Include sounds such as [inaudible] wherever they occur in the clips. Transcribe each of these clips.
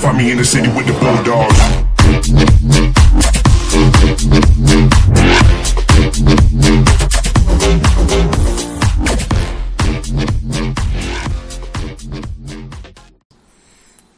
Find me in the city with the bulldogs.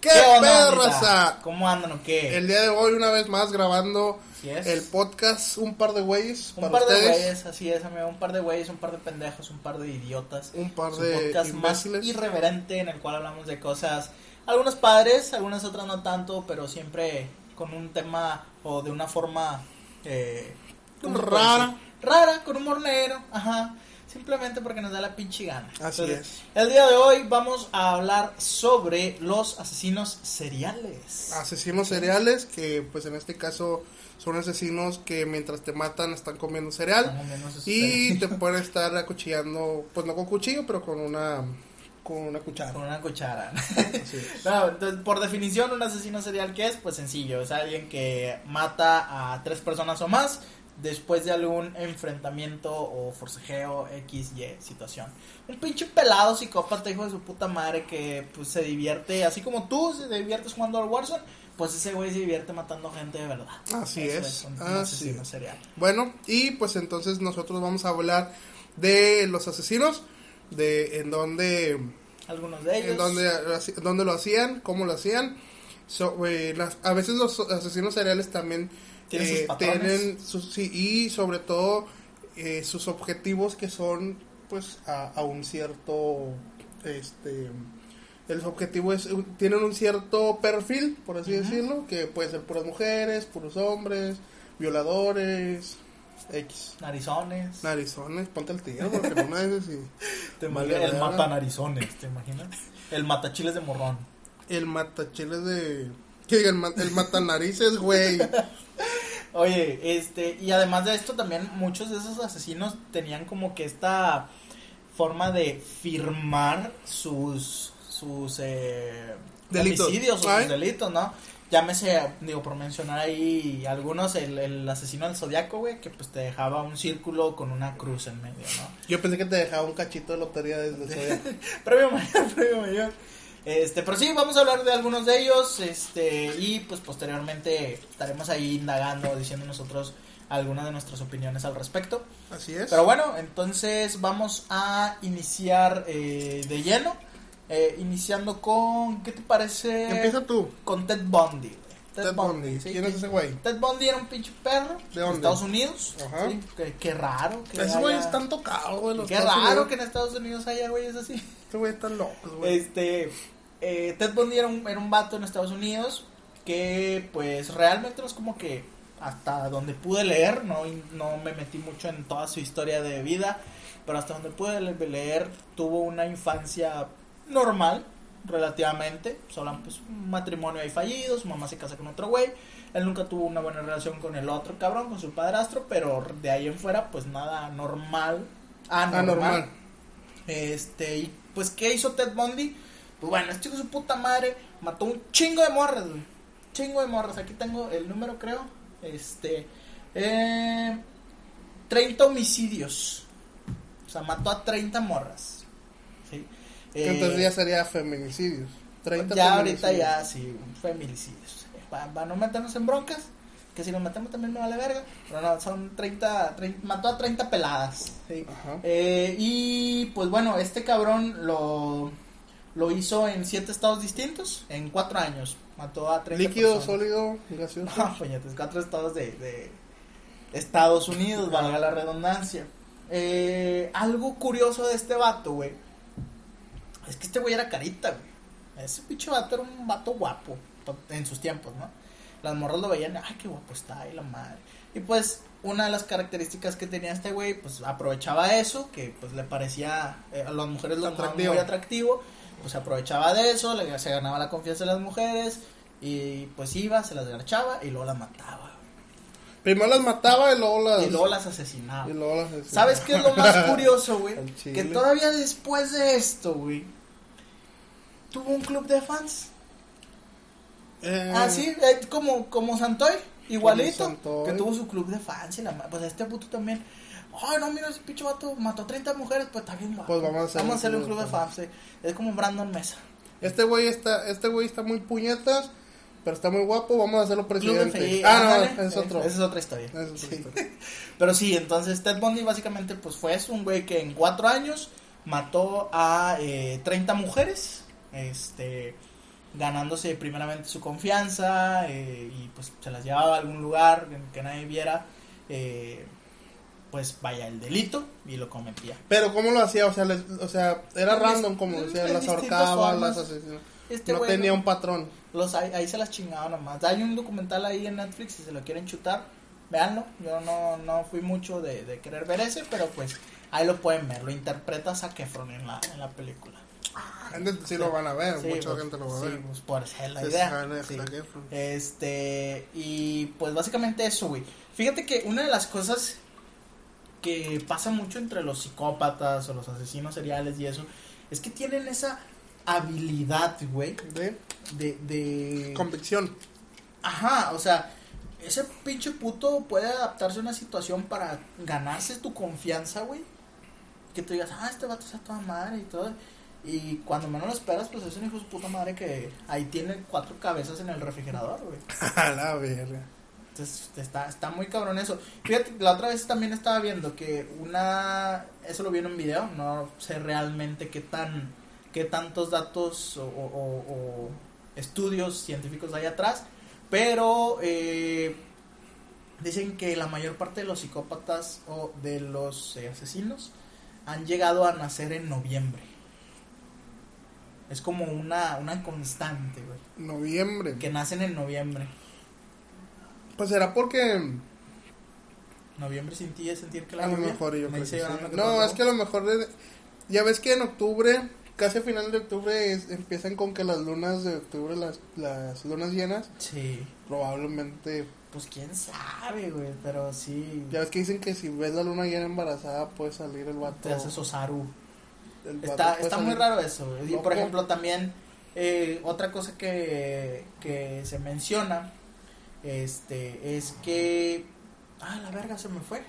¿Qué, onda, pedo, raza? ¿Cómo andan o qué? El día de hoy, una vez más, grabando el podcast Un par de güeyes un para par de ustedes. güeyes, así es, amigo. Un par de güeyes, un par de pendejos, un par de idiotas. Un par de podcast más imbéciles. irreverente en el cual hablamos de cosas, algunas padres, algunas otras no tanto, pero siempre con un tema o de una forma eh, ¿cómo se puede Rara. Rara, con humor negro, ajá. Simplemente porque nos da la pinche gana. Así es. El día de hoy vamos a hablar sobre los asesinos seriales. Asesinos cereales, que pues en este caso son asesinos que mientras te matan están comiendo cereal. Y te pueden estar acuchillando, pues no con cuchillo, pero con una con una cuchara. Con una cuchara. [laughs] Es. No, entonces, por definición, un asesino serial, ¿qué es? Pues sencillo, es alguien que mata a tres personas o más después de algún enfrentamiento o forcejeo X, Y situación. Un pinche pelado psicópata, hijo de su puta madre, que pues se divierte, así como tú se diviertes jugando al Warzone, pues ese güey se divierte matando gente de verdad. Así Eso es, un, un así asesino es. serial. Bueno, y pues entonces nosotros vamos a hablar de los asesinos, de en dónde Algunos de ellos. en dónde, dónde lo hacían, cómo lo hacían. So- eh, las- a veces los asesinos seriales también Tienen sus eh, patrones. tienen sus- sí, y sobre todo eh, sus objetivos que son pues a, a un cierto este el objetivo es tienen un cierto perfil por así decirlo que puede ser puras mujeres puros hombres violadores X Narizones. narizones ponte el tiro porque no me dices si Te Vale, imaginas- el mata narizones, ¿te imaginas? El matachiles de morrón. El matachiles de. Que diga, el, el matanarices, güey. [laughs] Oye, este, y además de esto también muchos de esos asesinos tenían como que esta forma de firmar sus sus eh, Delitos. homicidios o Ay. sus delitos, ¿no? Llámese, digo, por mencionar ahí algunos, el, el asesino del zodiaco, güey, que pues te dejaba un círculo con una cruz en medio, ¿no? Yo pensé que te dejaba un cachito de lotería desde día. [laughs] Premio mayor, premio mayor. Este, pero sí, vamos a hablar de algunos de ellos, este, y pues posteriormente estaremos ahí indagando, diciendo nosotros algunas de nuestras opiniones al respecto. Así es. Pero bueno, entonces vamos a iniciar eh, de lleno, eh, iniciando con, ¿qué te parece? Empieza tú. Con Ted Bundy. güey. Ted Bundy. sí, ¿Quién es ese güey? Ted Bundy era un pinche perro ¿De de dónde? Estados Unidos. Ajá. sí, qué, qué raro. Que Ese güey haya- está tocado, güey. los Qué Estados raro Unidos. que en Estados Unidos haya güeyes así. Este güey está loco, güey. Este, eh, Ted Bundy era un, era un vato en Estados Unidos que pues realmente no es como que hasta donde pude leer, no, no me metí mucho en toda su historia de vida, pero hasta donde pude le- leer tuvo una infancia normal, relativamente, solo pues un matrimonio ahí fallido, su mamá se casa con otro güey, él nunca tuvo una buena relación con el otro cabrón, con su padrastro, pero de ahí en fuera pues nada normal, anormal. Anormal. Este, y pues, ¿qué hizo Ted Bundy? Pues bueno, este de su puta madre mató un chingo de morras, güey. Chingo de morras. Aquí tengo el número, creo. Este, eh, 30 homicidios. O sea, mató a 30 morras. Eh, entonces ya sería feminicidios. 30 ya ahorita feminicidios. ya, sí, feminicidios. Para no meternos en broncas, que si nos metemos también me vale verga. Pero no, son 30, 30 mató a 30 peladas. ¿sí? Eh, y pues bueno, este cabrón lo, lo hizo en siete estados distintos, en cuatro años. Mató a 30 Líquido, personas. sólido, gaseoso. [laughs] No, puñetes, cuatro estados de, de Estados Unidos, valga la redundancia. Eh, algo curioso de este vato, güey, es que este güey era carita, güey. Ese pinche vato era un vato guapo en sus tiempos, ¿no? Las morras lo veían, ay, qué guapo está, ay, la madre. Y pues, una de las características que tenía este güey, pues aprovechaba eso, que pues le parecía, eh, a las mujeres lo Atractivo. muy atractivo, pues aprovechaba de eso, le, se ganaba la confianza de las mujeres, y pues iba, se las garchaba y luego las mataba. Primero las mataba y luego las. Y luego las asesinaba. y luego las asesinaba. ¿Sabes qué es lo más [laughs] curioso, güey? Que todavía después de esto, güey, tuvo un club de fans. Eh, Así, eh, como, como Santoy, igualito. Santoy. Que tuvo su club de fans y la Pues este puto también. Ay, no, mira ese pinche vato, mató 30 mujeres, pues está bien. Pues vamos a hacerle hacerle un un club de de fans. sí. Es como Brandon Mesa. Este güey está, este güey está muy puñetas. Pero está muy guapo, vamos a hacerlo Club de presidente. Fe- ah, no, es otro. Esa es otra historia. Es otra Sí. historia. [laughs] Pero sí, entonces Ted Bundy básicamente pues fue eso, un güey que en cuatro años mató a eh, 30 mujeres, este, ganándose primeramente su confianza eh, y pues se las llevaba a algún lugar en que nadie viera, eh, pues vaya el delito y lo cometía. Pero ¿cómo lo hacía? O sea, les- o sea era En random como decía, las ahorcaba, formas. las asesinaba. Este no tenía un patrón. Los, ahí, ahí se las chingaba nomás. Hay un documental ahí en Netflix si se lo quieren chutar, véanlo. Yo no, no fui mucho de, de querer ver ese, pero pues ahí lo pueden ver. Lo interpreta Zac Efron en la, en la película. Gente sí, lo van a ver, Sí, mucha pues, gente lo va a sí, ver. pues por es la idea. Este, y pues básicamente eso, güey. Fíjate que una de las cosas que pasa mucho entre los psicópatas o los asesinos seriales y eso, es que tienen esa habilidad, güey, De de, de... convicción. Ajá, o sea, ese pinche puto puede adaptarse a una situación para ganarse tu confianza, güey. Que tú digas, ah, este vato es a toda madre y todo. Y cuando menos lo esperas, pues es un hijo de su puta madre que ahí tiene cuatro cabezas en el refrigerador, güey. [laughs] A la verga. Entonces está, está muy cabrón eso. Fíjate, la otra vez también estaba viendo que una... Eso lo vi en un video, no sé realmente qué tan... qué tantos datos o, o- o- o estudios científicos hay atrás, pero eh, dicen que la mayor parte de los psicópatas o de los eh, asesinos han llegado a nacer en noviembre. Es como una, una constante, güey. Noviembre. Que nacen en noviembre. Pues será porque Noviembre sin ti es sentir que la a lo mejor yo Me creo que sí. No, es que a lo mejor de- ya ves que en octubre, casi a final de octubre es- empiezan con que las lunas de octubre, las, las lunas llenas, Sí, probablemente pues quién sabe, güey, pero sí. ya ves que dicen que si ves la luna llena embarazada puede salir el vato. Te haces osaru. Está, está muy raro eso. güey. Y por ejemplo, también eh, otra cosa que, que se menciona este es que. Ah, la verga se me fue.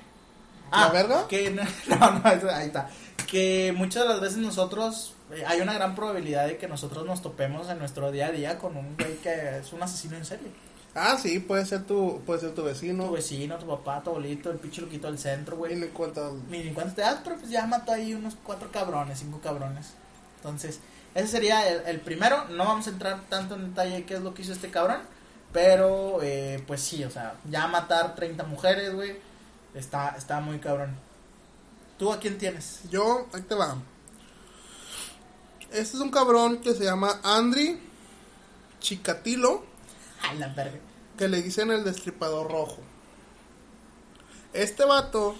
¿La Ah, verga? Que, [laughs] no, no, eso- ahí está. Que muchas de las veces nosotros. eh, hay una gran probabilidad de que nosotros nos topemos en nuestro día a día con un güey que es un asesino en serie. Ah, sí, puede ser tu, puede ser tu vecino. Tu vecino, tu papá, tu abuelito, el pinche loquito del centro, güey. le cuentas. Ni ni cuánto te das, pero pues ya mató ahí unos cuatro cabrones, cinco cabrones. Entonces, ese sería el, el primero. No vamos a entrar tanto en detalle de qué es lo que hizo este cabrón. Pero, eh, pues sí, o sea, ya matar 30 mujeres, güey, está, está muy cabrón. ¿Tú a quién tienes? Yo, ahí te va. Este es un cabrón que se llama Andri Chikatilo. Ay, la verga. que le dicen el destripador rojo. Este vato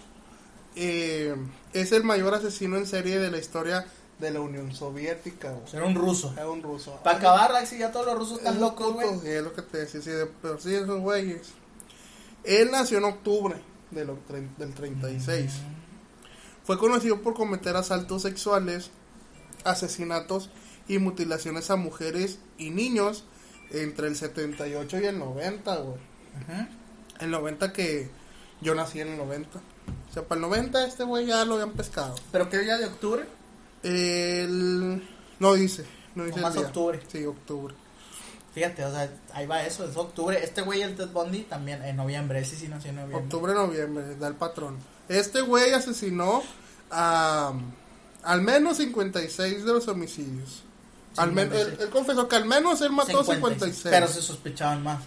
eh, es el mayor asesino en serie de la historia de la Unión Soviética. güey. Era un ruso. Era un ruso. Para acabar, Axi, ya todos los rusos están Es locos, güey. Sí, es lo que te decía, sí, de por sí esos güeyes. Él nació en octubre de lo del 36. Fue conocido por cometer asaltos sexuales, asesinatos y mutilaciones a mujeres y niños entre el 78 y el 90, güey. Ujú. El 90 que yo nací en el 90. O sea, para el 90 este güey ya lo habían pescado. ¿Pero qué día de octubre? El... No dice. No dice el Nomás día. octubre. Sí, octubre. Fíjate, o sea, ahí va eso, es octubre. Este güey, el Ted Bundy, también en noviembre. Ese sí nació en noviembre. Octubre, noviembre, da el patrón. Este güey asesinó a... Al menos 56 de los homicidios. Al men- 56. él, él confesó que al menos él mató 56, 56. Pero se sospechaban más.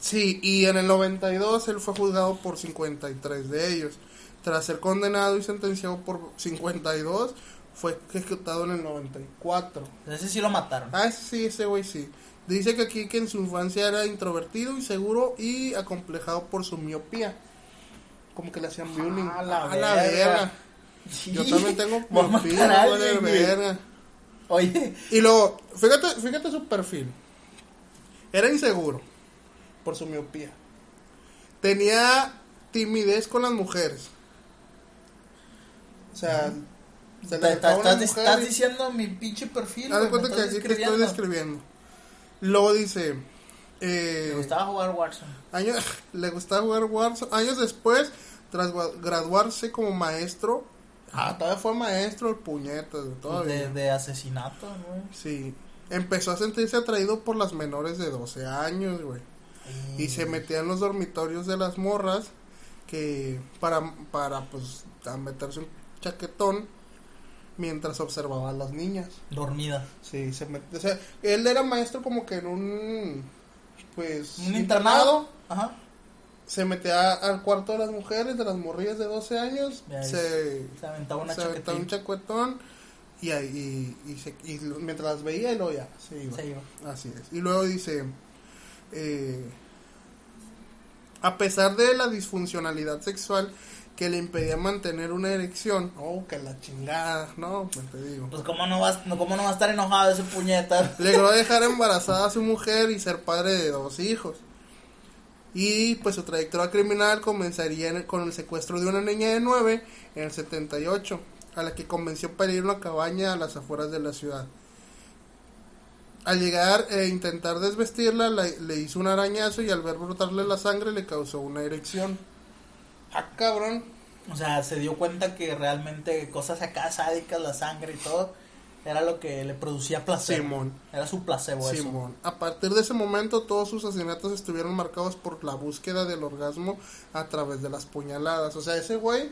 Sí, y en el 92 él fue juzgado por 53 de ellos. Tras ser condenado y sentenciado por 52, fue ejecutado en el 94. Ese sí lo mataron. Ah, ese sí, ese güey sí. Dice que aquí que en su infancia era introvertido, inseguro y acomplejado por su miopía. Como que le hacían bullying. Ah, la la verga. verga. Yo también tengo [laughs] a miopía, a güey. verga. Oye, Y luego, fíjate, fíjate su perfil. Era inseguro por su miopía. Tenía timidez con las mujeres. O sea, se le estás, estás y- diciendo mi pinche perfil. Haz cuenta que estás aquí te estoy describiendo. Luego dice. Eh, Me gustaba jugar Warzone. años, [laughs] le gustaba jugar Warzone. Años después, tras graduarse como maestro. Ah, todavía fue maestro el puñetas, todavía. de, de asesinato, güey. Sí. empezó a sentirse atraído por las menores de 12 años, güey. Y se metía en los dormitorios de las morras que para, para pues, a meterse un chaquetón mientras observaba a las niñas. Dormida. Sí, se met- o sea, él era maestro como que en un, pues, Un internado. Ajá. Se metía al cuarto de las mujeres, de las morrillas de 12 años, se, Se aventaba una se aventaba un chacuetón y, ahí- y, y se- y mientras las veía y luego ya se iba. Se iba. Así es. Y luego dice, eh, a pesar de la disfuncionalidad sexual que le impedía mantener una erección, oh, que la chingada, no, pues te digo. Pues cómo no vas, no, cómo no va a estar enojado ese puñeta. [laughs] Logró dejar embarazada a su mujer y ser padre de dos hijos. Y pues su trayectoria criminal comenzaría en el- con el secuestro de una niña de 9 en el 78, a la que convenció para ir a una cabaña a las afueras de la ciudad. Al llegar e intentar desvestirla, la- le hizo un arañazo y al ver brotarle la sangre le causó una erección. Ah, cabrón. O sea, se dio cuenta que realmente cosas acá sádicas, la sangre y todo, era lo que le producía placer. Simón. Era su placebo eso. Simón. A partir de ese momento todos sus asesinatos estuvieron marcados por la búsqueda del orgasmo a través de las puñaladas. O sea, ese güey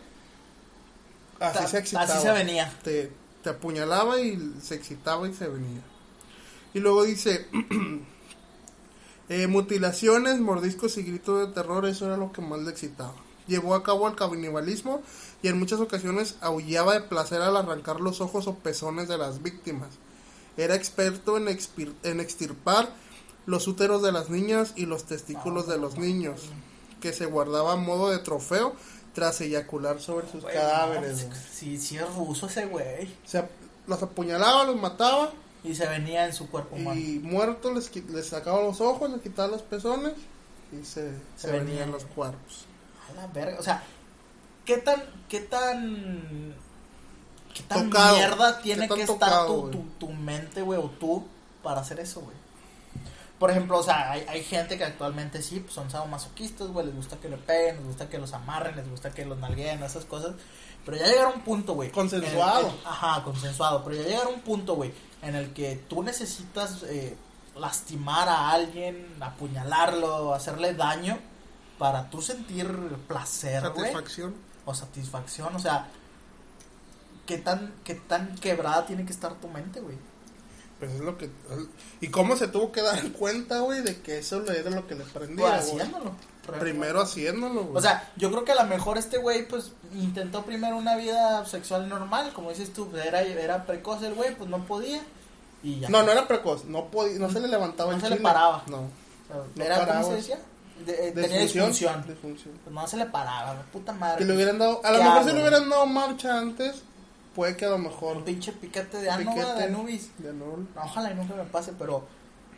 así Ta- se excitaba. así se venía. Te, te apuñalaba y se excitaba y se venía. Y luego dice [clears throat] eh, mutilaciones, mordiscos y gritos de terror, eso era lo que más le excitaba. Llevó a cabo el canibalismo y en muchas ocasiones aullaba de placer al arrancar los ojos o pezones de las víctimas. Era experto en, expir- en extirpar los úteros de las niñas y los testículos de los niños, que se guardaba a modo de trofeo tras eyacular sobre sus cadáveres. no, sí, sí es ruso ese güey. O sea, los apuñalaba, los mataba Y se venía en su cuerpo humano. y muertos les, sacaba los ojos, les quitaba los pezones y se, Se se venían venían. los cuerpos. A la verga. O sea, ¿qué tan, qué tan, qué tan Tocado. mierda tiene ¿Qué tan que estar tocado, tu, tu, tu mente, güey, o tú para hacer eso, güey? Por ejemplo, o sea, hay, hay gente que actualmente sí, pues son sadomasoquistas, güey, les gusta que le peguen, les gusta que los amarren, les gusta que los nalguen, esas cosas. Pero ya llegar a un punto, güey. Consensuado. el ajá, consensuado. Pero ya llegar a un punto, güey, en el que tú necesitas eh, lastimar a alguien, apuñalarlo, hacerle daño para tú sentir placer. Satisfacción. O satisfacción, o sea, ¿qué tan, qué tan quebrada tiene que estar tu mente, güey? Pues es lo que. ¿Y cómo se tuvo que dar [laughs] cuenta, güey, de que eso era lo que le prendía? Pues haciéndolo. Primero haciéndolo, güey. O sea, yo creo que a lo mejor este güey, pues, intentó primero una vida sexual normal, como dices tú, pues, era, era precoz el güey, pues no podía. Y ya. no, no era precoz, no podía, no se le levantaba No el se le paraba. No. O sea, no era, ¿cómo paraba. se decía? De- eh, tenía Disfunción. Pues no se le paraba, puta madre. Que le hubieran dado, a lo ¿Qué mejor hago, si le hubieran dado marcha antes, puede que a lo mejor. Un pinche piquete de ano, de Anubis. de. No, ojalá y nunca me pase, pero.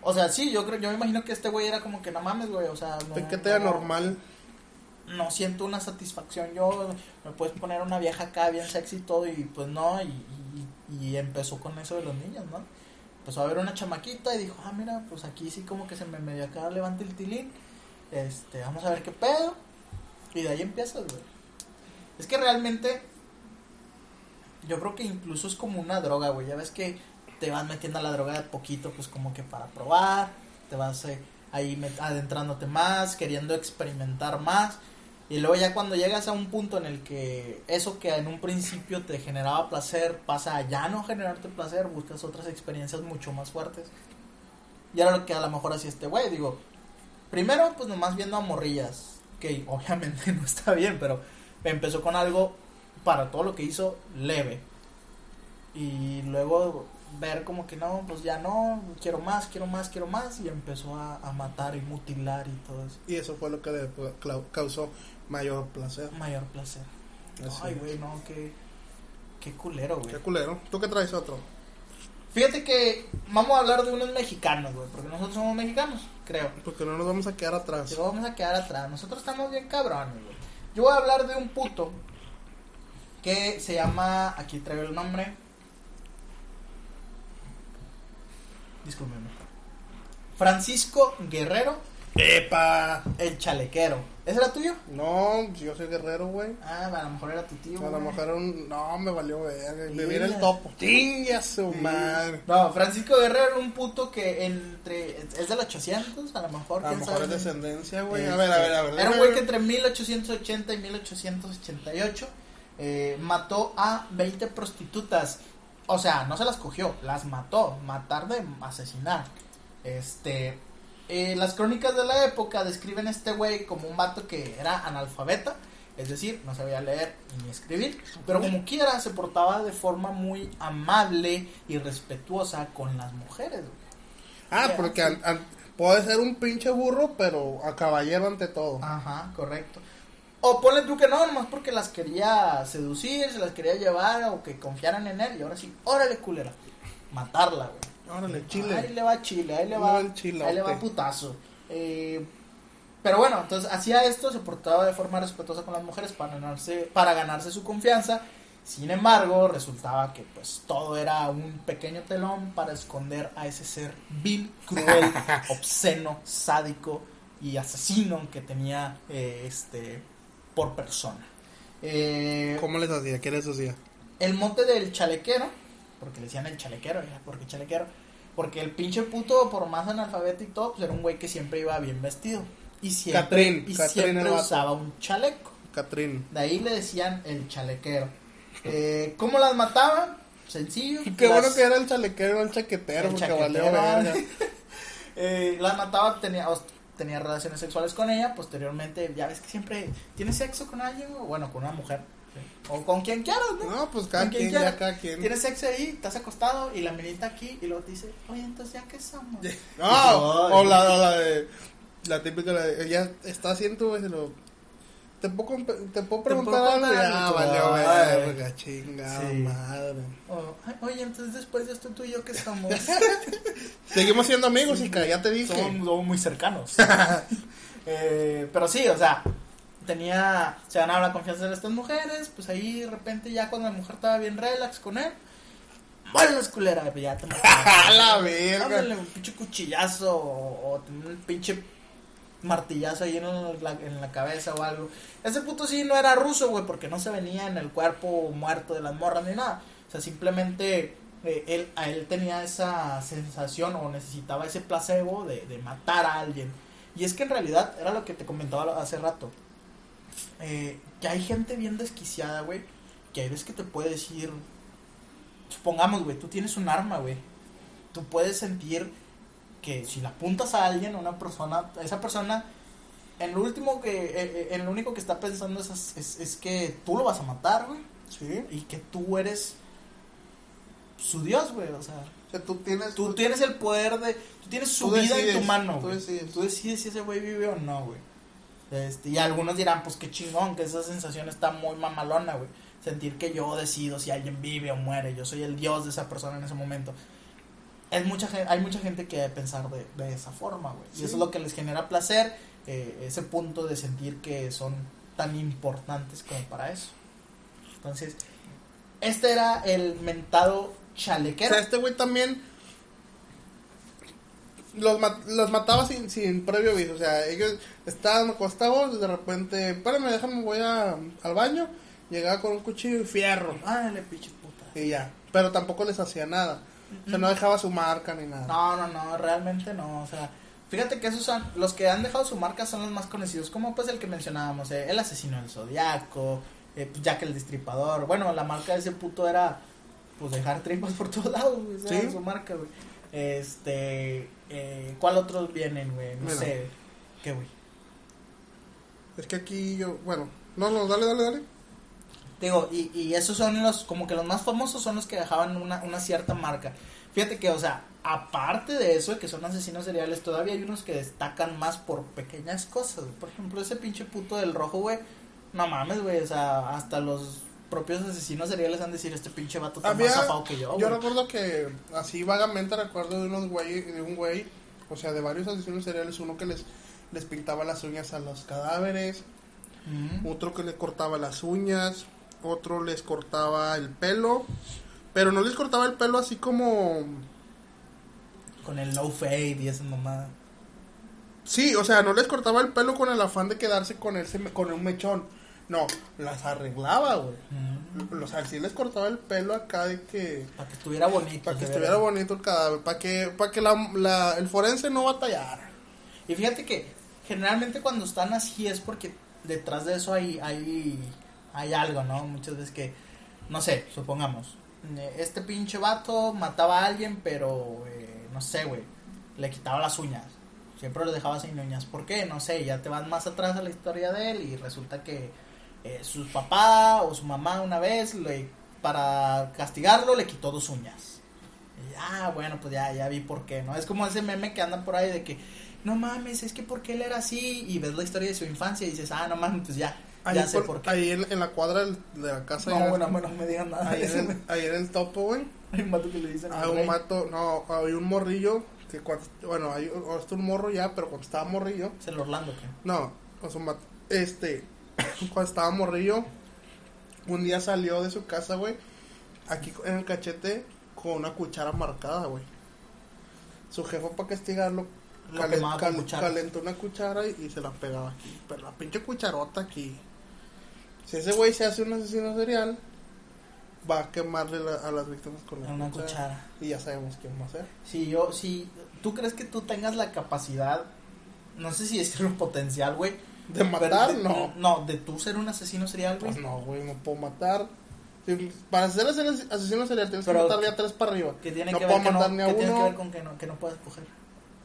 O sea, sí, yo creo, yo me imagino que este güey era como que no mames, güey, o sea, no. Piquete no- siento una satisfacción. Yo me puedes poner una vieja acá bien sexy y todo, y pues no, y, y, y empezó con eso de los niños, ¿no? Empezó a ver una chamaquita y dijo, ah, mira, pues aquí sí como que se me medio acá levanta el tilín. Este, vamos a ver qué pedo. Y de ahí empiezas, güey. Es que realmente, yo creo que incluso es como una droga, güey. Ya ves que te vas metiendo a la droga de poquito, pues como que para probar, te vas eh, ahí adentrándote más, queriendo experimentar más. Y luego ya cuando llegas a un punto en el que eso que en un principio te generaba placer pasa a ya no generarte placer, buscas otras experiencias mucho más fuertes. Y era lo que a lo mejor hacía este güey, digo, primero pues nomás viendo a morrillas, que obviamente [laughs] no está bien, pero empezó con algo para todo lo que hizo leve. Y luego ver como que no, pues ya no, quiero más, quiero más, quiero más, y empezó a, a matar y mutilar y todo eso. Y eso fue lo que le clau- causó mayor placer. Mayor placer. Así Ay, güey, no, qué, qué culero, güey. Qué culero. ¿Tú qué traes otro? Fíjate que vamos a hablar de unos mexicanos, güey, porque nosotros somos mexicanos, creo. Porque no nos vamos a quedar atrás. Pero vamos a quedar atrás. Nosotros estamos bien cabrones, güey. Yo voy a hablar de un puto que se llama. Aquí traigo el nombre. Discúlpenme. Francisco Guerrero Epa. El chalequero. ¿Ese era tuyo? No, yo soy guerrero, güey. Ah, a lo mejor era tu tío. A lo mejor era un... No, me valió verga. Me viene el topo. Chinga su madre. No, Francisco Guerrero era un puto que entre. Es del 800, a lo mejor. A lo mejor es descendencia, güey. Este, A ver, a ver, a ver. Era un güey que entre 1880 y 1888 eh, mató a 20 prostitutas. O sea, no se las cogió, las mató. Matar de asesinar. Este. Eh, las crónicas de la época describen a este güey como un vato que era analfabeta. Es decir, no sabía leer ni escribir. Pero como quiera, se portaba de forma muy amable y respetuosa con las mujeres, güey. Ah, porque puede ser un pinche burro, pero a caballero ante todo. Ajá, correcto. O ponle tú que no, nomás porque las quería seducir, se las quería llevar o que confiaran en él. Y ahora sí, órale, culera. Matarla, güey. Órale, chile. Ahí le va chile, ahí le va, ahí le putazo. Eh, pero bueno, entonces hacía esto, se portaba de forma respetuosa con las mujeres para ganarse, para ganarse su confianza. Sin embargo, resultaba que pues todo era un pequeño telón para esconder a ese ser vil, cruel, [laughs] obsceno, sádico y asesino que tenía eh, este por persona. Eh, ¿Cómo les hacía? ¿Qué les hacía? el mote del chalequero, porque le decían el chalequero, porque chalequero, porque el pinche puto, por más analfabeto y todo, pues era un güey que siempre iba bien vestido. Y siempre, Catrín, y Catrín siempre usaba un chaleco. Catrín. De ahí le decían el chalequero. Eh, ¿Cómo las mataban? Sencillo. [laughs] Qué las- bueno que era el chalequero, el chaquetero, El porque chaquetero, valió. [laughs] Eh, las mataba, tenía, tenía relaciones sexuales con ella, posteriormente, ya ves que siempre tienes sexo con alguien, o bueno, con una mujer. O con quien quieras, ¿no? No, pues cada Con quien quien, ya cada quien. Tienes sexo ahí, estás acostado y la minita aquí y luego te dice, oye, entonces ya que somos. [laughs] No, o la, la de. La típica, la de. Ella está haciendo, güey, se lo. Te puedo, te puedo preguntar algo. Ya, valió ay. verga, chingada Sí. madre. O, "Ay, oye, entonces después de esto tú y yo que somos. [laughs] Seguimos siendo amigos, y ya te dije. somos, somos muy cercanos. [laughs] Eh, pero sí, o sea, tenía, se ganaba la confianza de estas mujeres, pues ahí de repente ya cuando la mujer estaba bien relax con él, mueres culera, pues ya te [laughs] la verga. Ándale, un pinche cuchillazo o, o un pinche martillazo ahí en la, en la cabeza o algo. Ese puto sí no era ruso, güey, porque no se venía en el cuerpo muerto de las morras ni nada. O sea, simplemente eh, él, a él tenía esa sensación o necesitaba ese placebo de, de matar a alguien. Y es que en realidad era lo que te comentaba hace rato. Eh, que hay gente bien desquiciada, güey, que hay veces que te puede decir, supongamos, güey, tú tienes un arma, güey. Tú puedes sentir que si la apuntas a alguien, a una persona, esa persona, en lo último que, eh, eh, en lo único que está pensando es, es, es que tú lo vas a matar, güey. Sí. Y que tú eres su Dios, güey. O sea, O sea, tú tienes. tú tienes el poder de, tú tienes su Tú vida en tu mano, tú decides. Tú decides si ese güey vive o no, güey. Este, y algunos dirán, pues qué chingón, que esa sensación está muy mamalona, güey. Sentir que yo decido si alguien vive o muere, yo soy el dios de esa persona en ese momento. Es mucha hay mucha gente que debe pensar de, de esa forma, güey. Y eso es lo que les genera placer, eh, ese punto de sentir que son tan importantes como para eso. Entonces, este era el mentado O chalequero. sea, este güey también. Los, los mataba sin, sin previo aviso. O sea, ellos estaban acostados. De repente, espérame, déjame, voy a, al baño. Llegaba con un cuchillo y fierro. Ándale, pinche puta. Y ya. Pero tampoco les hacía nada. O sea, no dejaba su marca ni nada. No, no, no, realmente no. O sea, fíjate que esos son los que han dejado su marca son los más conocidos, como pues el que mencionábamos, eh, el asesino del zodiaco, eh, pues, Jack el destripador. Bueno, la marca de ese puto era pues dejar tripas por todos lados, güey. Sí. su marca, güey. Este, eh, ¿cuál otros vienen, güey? No Mira. sé. ¿Qué, güey? Es que aquí yo. Bueno, no, no, dale, dale, dale. Digo, y, y esos son los, como que los más famosos son los que dejaban una, una cierta marca. Fíjate que, o sea, aparte de eso, de que son asesinos seriales, todavía hay unos que destacan más por pequeñas cosas. Por ejemplo, ese pinche puto del rojo, güey. No mames, güey. O sea, hasta los propios asesinos seriales han de decir, este pinche vato está Había- más zafado que yo, Yo güey. recuerdo que así vagamente recuerdo de unos güey, de un güey, o sea, de varios asesinos seriales, uno que les, les pintaba las uñas a los cadáveres, otro que les cortaba las uñas, otro les cortaba el pelo, pero no les cortaba el pelo así como... Con el no fade y esa mamada. Sí, o sea, no les cortaba el pelo con el afán de quedarse con ese con un mechón. No, las arreglaba, güey. O sea, sí les cortaba el pelo acá de que Para que estuviera bonito. para que estuviera verdad. bonito el cadáver, para que para que la, la- el forense no batallara. Y fíjate que generalmente cuando están así es porque detrás de eso hay, hay, hay algo, ¿no? Muchas veces que, no sé, supongamos, eh, este pinche vato mataba a alguien, pero, eh, no sé, güey, le quitaba las uñas. Siempre lo dejaba sin uñas. ¿Por qué? No sé, ya te vas más atrás a la historia de él y resulta que eh, su papá o su mamá una vez, le, para castigarlo, le quitó dos uñas. Y, ah, bueno, pues ya, ya vi por qué, ¿no? Es como ese meme que anda por ahí de que, no mames, es que porque él era así, y ves la historia de su infancia y dices, ah, no mames, pues ya, Ahí, ya sé por- por qué. ahí en, en la cuadra de la casa. no, bueno, bueno, no me digan nada. ahí, en el, ahí en el topo, güey. Hay un vato que le dicen Hay al un mato, no, hay un morrillo que cuando, bueno, hay ahora está un morro ya, pero cuando estaba morrillo, Es el Orlando, ¿qué? no, o sea, este, [coughs] cuando estaba morrillo, un día salió de su casa, güey, aquí en el cachete con una cuchara marcada, güey. Su jefe para castigarlo calen- cal- calentó una cuchara y, y se la pegaba aquí, pero la pinche cucharota aquí. Si ese güey se hace un asesino serial, va a quemarle la- a las víctimas con la Una cuchara. Y ya sabemos quién va a ser. Si yo, si tú crees que tú tengas la capacidad, no sé si decirlo [laughs] potencial, güey. ¿De matar? de- no. No, de tú ser un asesino serial, güey. Pues no, güey, no puedo matar. Para ser ase- asesino serial tienes Pero- que matar de a tres para arriba. Que tiene no que puedo ver que matar no, ni a que tiene que uno. ver con que no, que no puedes coger.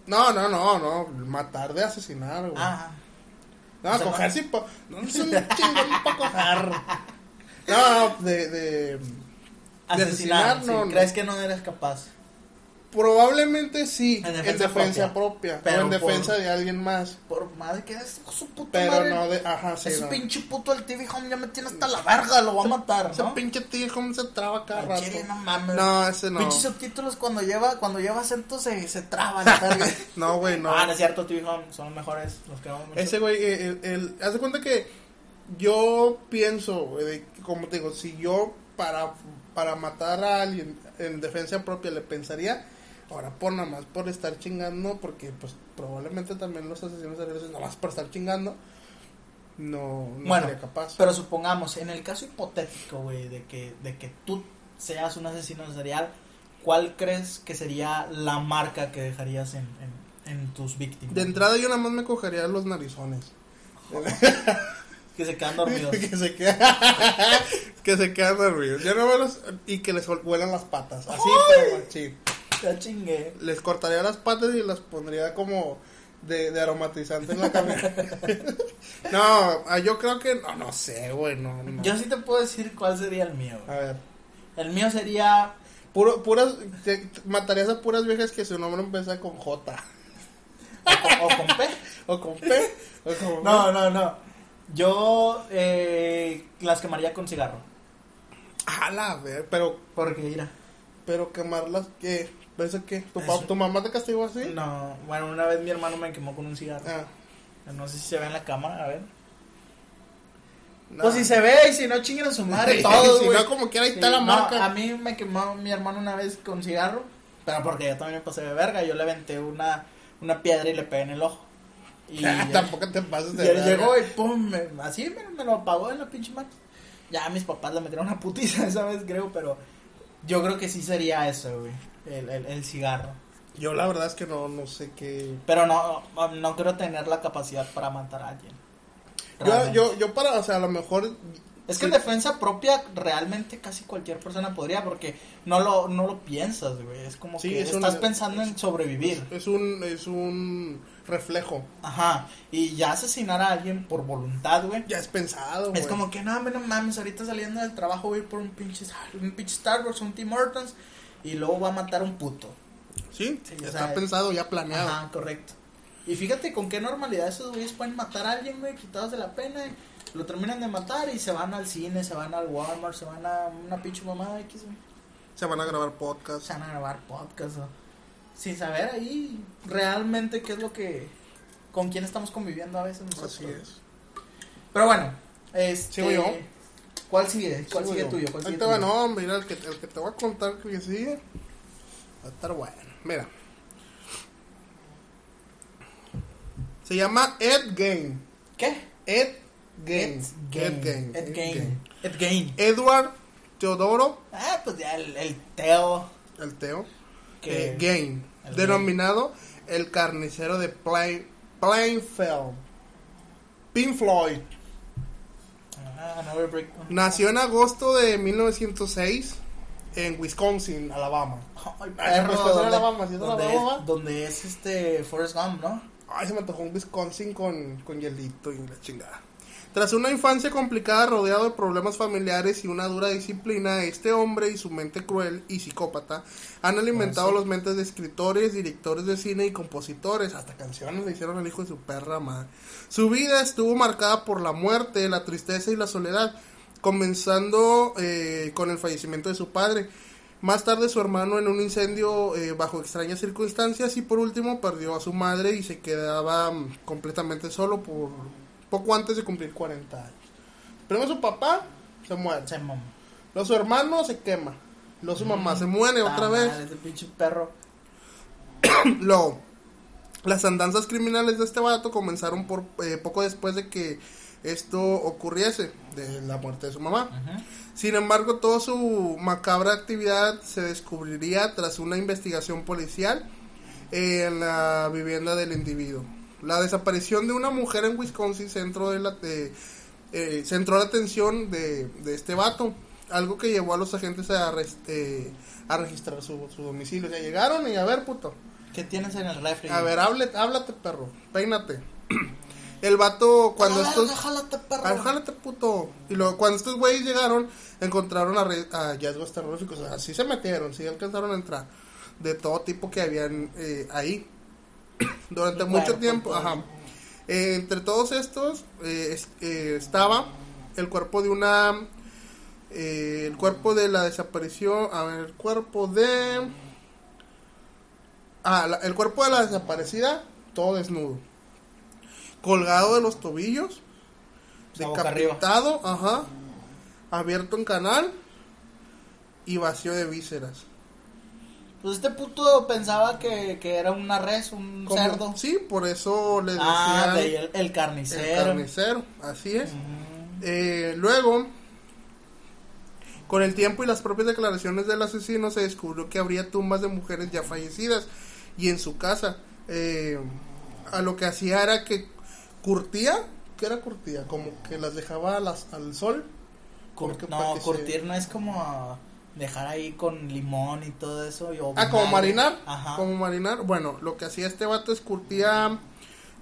No, no, no, no. Matar de asesinar, güey. Ah, no, o sea, coger no- sí. pa- No, es un chingón para coger. No, no, de, de. asesinar, asesinar, no. ¿Crees que no eres capaz? Probablemente sí. En En defensa propia. Pero o en defensa por- de alguien más. Por madre que es su puta Pero madre. no de. Ajá, sí. Ese no. pinche puto del TV Home ya me tiene hasta la verga, lo va a matar, Ese ¿no? pinche tío, ¿cómo se traba cada rato? chile, no mames. No, ese no. Pinches subtítulos cuando lleva, cuando lleva acento se, se traba la verga. [laughs] No, güey, no. Ah, no es cierto, TV Home son los mejores, los que vamos mucho. Ese güey, eh, el, el- haz de cuenta que yo pienso, güey, como te digo, si yo para, para matar a alguien en defensa propia le pensaría, ahora por nada más por estar chingando, porque pues probablemente también los asesinos seriales nada más por estar chingando, no, no Bueno, sería capaz. Pero supongamos, en el caso hipotético, güey, de que, de que tú seas un asesino serial, ¿cuál crees que sería la marca que dejarías en, en, en tus víctimas? de entrada yo nada más me cogería los narizones. [laughs] Que se quedan dormidos. [laughs] que se quedan [laughs] que se quedan dormidos. Yo no me los y que les vuelan las patas. Así, pero machín. [laughs] ya chingué. Les cortaría las patas y las pondría como de, de aromatizante en la camioneta. [laughs] no, ah, yo creo que no, no sé, güey, no, no. Yo sí te puedo decir cuál sería el mío. A ver, El mío sería puro, puras, te- matarías a puras viejas que su nombre empieza con J. [laughs] o, o con P. O con P. O con No, no, no. Yo eh, las quemaría con cigarro. A ver, pero, Porque mira. pero quemarlas, ¿qué? ¿Eso qué? ¿Tu, Eso- ¿Tu mamá te castigó así? No, bueno, una vez mi hermano me quemó con un cigarro. Ah, No sé si se ve en la cámara, a ver. no. Pues si se ve y si no chinguen a su madre [laughs] todos, si no, como quiera, ahí está Sí, la no, marca. a mí me quemó mi hermano una vez con cigarro, pero porque yo también me pasé de verga, yo le aventé una, una piedra y le pegué en el ojo. Y [laughs] Tampoco te pases de él verga. llegó y pum, me- así me, me lo apagó en la pinche mano. Ya mis papás le metieron una putiza [laughs] esa vez, creo, pero yo creo que sí sería eso, güey, el, el, el cigarro. Yo la verdad es que no, no sé qué... Pero no, no creo tener la capacidad para matar a alguien. Yo, yo, yo para, o sea, a lo mejor... Es que en defensa propia realmente casi cualquier persona podría porque no lo, no lo piensas, güey. Es como Sí, que es un- estás pensando en sobrevivir. Es un, es un reflejo. Ajá. Y ya asesinar a alguien por voluntad, güey. Ya es pensado, güey. Es como que no, no mames, ahorita saliendo del trabajo voy a ir por un pinche, un pinche Starbucks, un Tim Hortons y luego va a matar a un puto. Sí, Sí, está sea, pensado, ya planeado. Ajá, correcto. Y fíjate con qué normalidad esos güeyes pueden matar a alguien, güey, quitados de la pena. Lo terminan de matar y se van al cine, se van al Walmart, se van a una pinche mamada X, güey. Se van a grabar podcast. se van a grabar podcast sin saber ahí realmente qué es lo que con quién estamos conviviendo a veces nosotros. Así es. Pero bueno, este ¿Sigo yo? ¿Cuál sigue? ¿Cuál sigue tuyo? ¿Cuál sigue tuyo? no, mira, el que, el que te voy a contar que sigue va a estar bueno. Mira. Se llama Ed Gain. ¿Qué? Ed Gain. Ed Gain. Ed Gain. Ed Gain. Edward Teodoro, Ah, pues ya el, el Teo. el Teo, eh, Gain, el denominado el carnicero de Plain, Plainfield. Pink Floyd. Ah. Nació en agosto de 1906 en Wisconsin, Alabama. Ay, perro, era donde, Alabama, ¿sí es donde Alabama? es, donde es este Forrest Gump, ¿no? Ay, se me antojó un Wisconsin con, con hielito y la chingada. Tras una infancia complicada rodeado de problemas familiares y una dura disciplina, este hombre y su mente cruel y psicópata han alimentado Ah, sí. los mentes de escritores, directores de cine y compositores. Hasta canciones le hicieron al hijo de su perra madre. Su vida estuvo marcada por la muerte, la tristeza y la soledad, comenzando eh, con el fallecimiento de su padre. Más tarde su hermano en un incendio eh, bajo extrañas circunstancias y por último perdió a su madre y se quedaba mm, completamente solo por poco antes de cumplir 40 años. Primero su papá se muere, Se luego su hermano se quema, luego su mamá se muere otra vez, Ese pinche perro. [clears throat] luego las andanzas criminales de este vato comenzaron por eh, poco después de que esto ocurriese, de la muerte de su mamá. Sin embargo, toda su macabra actividad se descubriría tras una investigación policial en la vivienda del individuo. La desaparición de una mujer en Wisconsin centró, de la, de- eh, centró la atención de, de este vato, algo que llevó a los agentes a, eh, a registrar su, su domicilio. O sea, llegaron y a ver, puto. ¿Qué tienes en el refri? A ver, hable, háblate, perro. Peínate. [clears throat] El vato, cuando estos... jálate, perro. Jálate, puto. Y luego, cuando estos güeyes llegaron, encontraron a, re- a hallazgos terroríficos. O sea, sí se metieron, sí alcanzaron a entrar. De todo tipo que habían eh, ahí. Durante mucho tiempo, ajá. Eh, entre todos estos eh, eh, estaba el cuerpo de una. eh, el cuerpo de la desaparición. A ver, el cuerpo de. Ah, la- el cuerpo de la desaparecida, todo desnudo. Colgado de los tobillos. Decapitado, ajá. Abierto en canal. Y vacío de vísceras. Pues este puto pensaba que, que era una res, un cerdo. Sí, por eso le decían Ah, de ahí el, el el carnicero. carnicero. Así es. Eh, luego, con el tiempo y las propias declaraciones del asesino, se descubrió que habría tumbas de mujeres ya fallecidas y en su casa. eh, a lo que hacía era que curtía, ¿qué era curtía? Como que las dejaba a las- al sol. Cur- no, se- curtir no es como dejar ahí con limón y todo eso. y- Ah, como marinar. Ajá. Como marinar. Bueno, lo que hacía este vato es curtía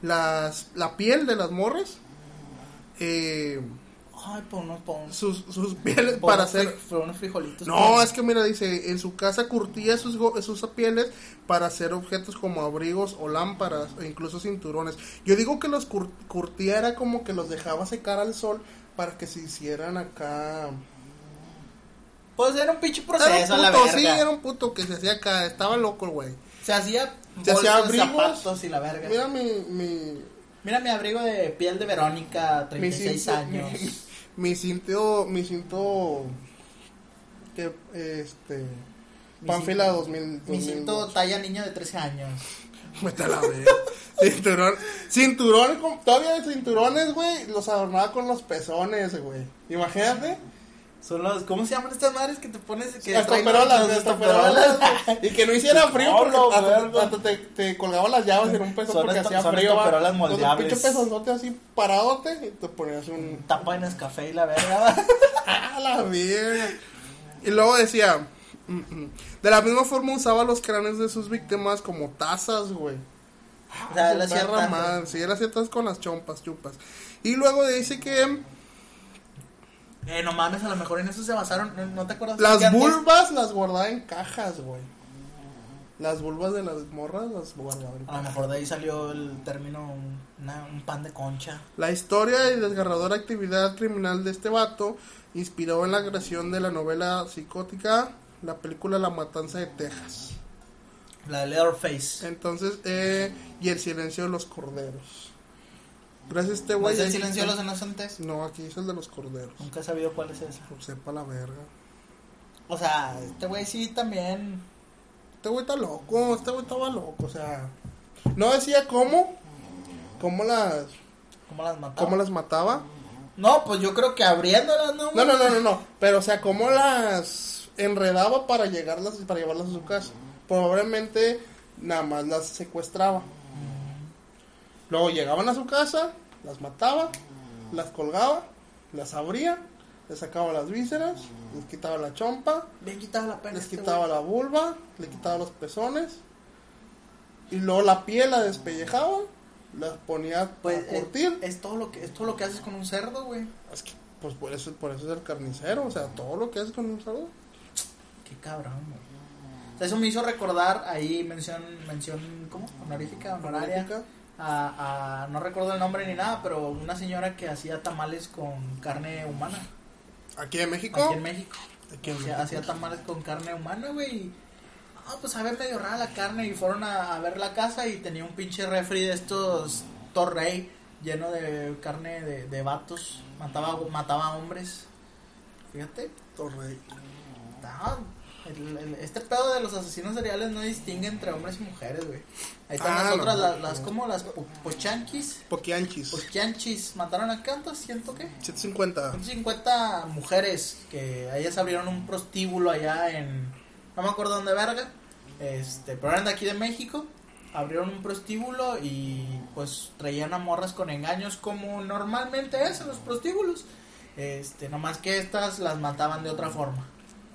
las, la piel de las morras. Eh, Ay, por unos, por unos- sus, sus pieles por para hacer fri- unos frijolitos. No, con- es que mira, dice, en su casa curtía sus, sus pieles para hacer objetos como abrigos o lámparas o incluso cinturones. Yo digo que los cur- curtía era como que los dejaba secar al sol para que se hicieran acá. Pues era un pinche Era proceso, un la puto, verga. sí, era un puto que se hacía acá, estaba loco el güey. Se hacía Se hacía abrigos. zapatos y la verga. Mira mi, mi, Mira mi abrigo de piel de Verónica, mi 36 cinto, años. mi, [laughs] mi cinto, mi cinto, que, este, Mi Panfila cinto- 2000. Mi cinto 2002. talla niño de 13 años. [laughs] Vete a la verga. Cinturón, cinturón, todavía de cinturones, güey, los adornaba con los pezones, güey. Imagínate. Son los, ¿cómo se llaman estas madres que te pones? Que las estoperolas? toperolas. Y que no hiciera frío no, porque hasta, te, te colgaban las llaves en un pezón Son porque hacía frío. estoperolas moldeables. pinche pezonzote así paradote y te ponías un... Tapa en café y la verga. [laughs] ¡Ah, la verga! Y luego decía... mm, mm, De la misma forma usaba los cráneos de sus víctimas como tazas, güey. o sea, él Su hacía madre, sí, él hacía tazas con las chompas, chupas. Y luego dice que Eh, no mames, a lo mejor en eso se basaron. ¿No, no te acuerdas? las vulvas las guardaba en cajas, güey. Las vulvas de las morras las guardaba en A lo cajas. mejor de ahí salió el término una- un pan de concha. La historia y desgarradora actividad criminal de este vato inspiró en la creación de la novela psicótica, la película La Matanza de Texas. La de Leatherface. Entonces, eh, y el silencio de los corderos. Gracias a este ¿No güey. es el silencio de los inocentes? No, aquí es el de los corderos. Nunca he sabido cuál es ese. Pues sepa la verga. O sea, este güey sí también. Este güey está loco, este güey estaba loco, o sea. No decía cómo, ¿Cómo las, ¿Cómo las mataba? cómo las mataba? No, pues yo creo que abriéndolas, ¿no? No, no, no, no, no. Pero, o sea, ¿cómo las enredaba para llegarlas, para llevarlas a su casa? Probablemente nada más las secuestraba. Luego llegaban a su casa, las mataba, las colgaba, las abría, les sacaba las vísceras, les quitaba la chompa, Bien quitaba la pena. les este quitaba la vulva, le quitaba los pezones, y luego la piel la despellejaba, las ponía Pues a eh, curtir. es todo lo que es todo lo que haces con un cerdo, güey. Es que, pues por eso, por eso es el carnicero, o sea, todo lo que haces con un cerdo. Qué cabrón, güey. O sea, eso me hizo recordar ahí mención mención ¿cómo? Honorífica, honoraria. Honorífica. A, a- no recuerdo el nombre ni nada, pero una señora que hacía tamales con carne humana Aquí en México. aquí en México. Aquí en México. hacía tamales con carne humana, güey. Ah, pues a ver, medio rara la carne. Y fueron a, a ver la casa y tenía un pinche refri de estos Torrey lleno de carne de, de vatos. Mataba, mataba hombres. Fíjate. Torrey. Ah, el- el- este pedo de los asesinos seriales no distingue entre hombres y mujeres, güey. Ahí están Ah, las otras, las, no. como las po- pochanquis. Poquianchis. Mataron a cuántas, siento que. 750. 150 mujeres que ellas abrieron un prostíbulo allá en no me acuerdo dónde verga este pero eran de aquí de México abrieron un prostíbulo y pues traían a morras con engaños como normalmente es en los prostíbulos este nomás que estas las mataban de otra forma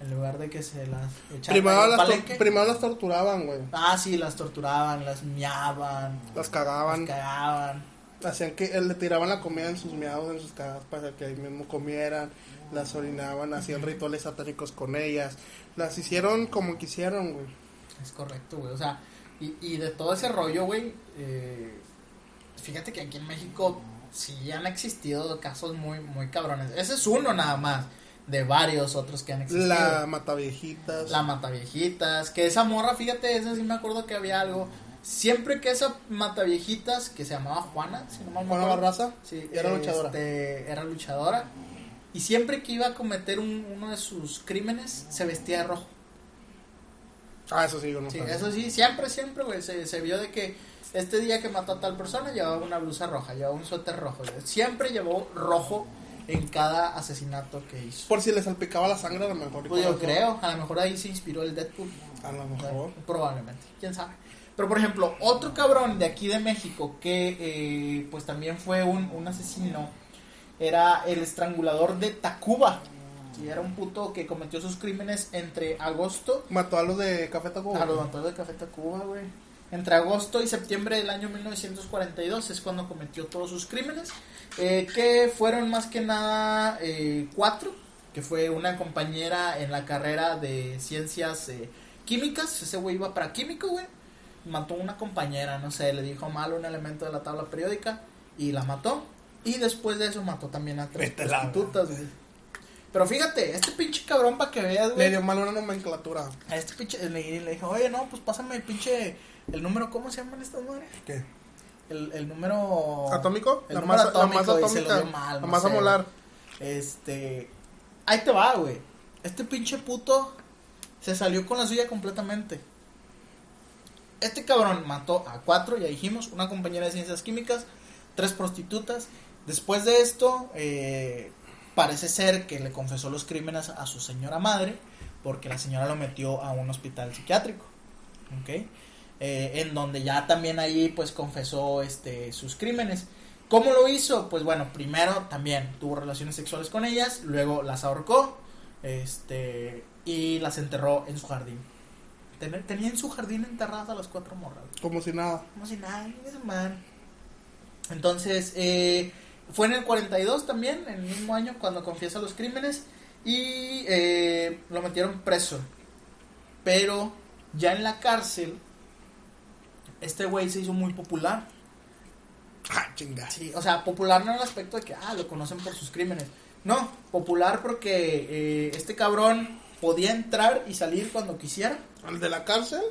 en lugar de que se las echaran Primero las, tor- primero las torturaban, güey. ah sí las torturaban las miaban Las las cagaban. cagaban Hacían que eh, le tiraban la comida en sus miados, en sus cagadas para que ahí mismo comieran. Las orinaban, hacían rituales satánicos con ellas. Las hicieron como quisieron, güey. Es correcto, güey. O sea, y, y de todo ese rollo, güey, eh, fíjate que aquí en México sí han existido casos muy, muy cabrones. Ese es uno nada más de varios otros que han existido. La mataviejitas. La mataviejitas, que esa morra, fíjate, esa sí me acuerdo que había algo. Siempre que esa mataviejitas, que se llamaba Juana, si no me Juana acuerdo, Barraza. Sí, Era luchadora. este, era luchadora. Y siempre que iba a cometer un- uno de sus crímenes, se vestía de rojo. Ah, eso sí, yo no Sí, sabía. eso sí, siempre, siempre, güey, se, se vio de que este día que mató a tal persona llevaba una blusa roja, llevaba un suéter rojo. Siempre llevó rojo en cada asesinato que hizo. Por si le salpicaba la sangre, a lo mejor. Pues yo creo, a lo mejor ahí se inspiró el Deadpool. A lo mejor. Probablemente, quién sabe. Pero por ejemplo, otro cabrón de aquí de México que eh, pues también fue un, un asesino era el estrangulador de Tacuba. Sí, era un puto que cometió sus crímenes entre agosto Mató a los de Café Tacuba. a los de Café Tacuba, güey. Entre agosto y septiembre del año 1942 es cuando cometió todos sus crímenes, eh, que fueron más que nada eh, cuatro, que fue una compañera en la carrera de ciencias eh, químicas, ese güey iba para químico, güey, mató a una compañera, no sé, le dijo mal un elemento de la tabla periódica y la mató, y después de eso mató también a tres Vete prostitutas, güey. Pero fíjate, este pinche cabrón para que veas, Le güey. dio mal una nomenclatura. A este pinche le, le dijo, oye, no, pues pásame el pinche. El número, ¿cómo se llaman estas madres? ¿Qué? El, el número. ¿Atómico? El la, número masa, atómico la masa y se lo atómica. dio mal, la no masa sé, molar. Este. Ahí te va, güey. Este pinche puto se salió con la suya completamente. Este cabrón mató a cuatro, ya dijimos, una compañera de ciencias químicas, tres prostitutas. Después de esto, eh, parece ser que le confesó los crímenes a su señora madre, porque la señora lo metió a un hospital psiquiátrico. ¿Ok? Eh, en donde ya también ahí pues confesó este sus crímenes. ¿Cómo lo hizo? Pues bueno, primero también tuvo relaciones sexuales con ellas, luego las ahorcó, este, y las enterró en su jardín. Ten- Tenía en su jardín enterradas a las cuatro morras. Como si nada. Como si nada, man. Entonces, eh, fue en el 42 también, en el mismo año, cuando confiesa los crímenes. Y eh, lo metieron preso. Pero ya en la cárcel, este güey se hizo muy popular. Ah, chinga. Sí, o sea, popular no en el aspecto de que, ah, lo conocen por sus crímenes. No, popular porque eh, este cabrón podía entrar y salir cuando quisiera. ¿Al de la cárcel?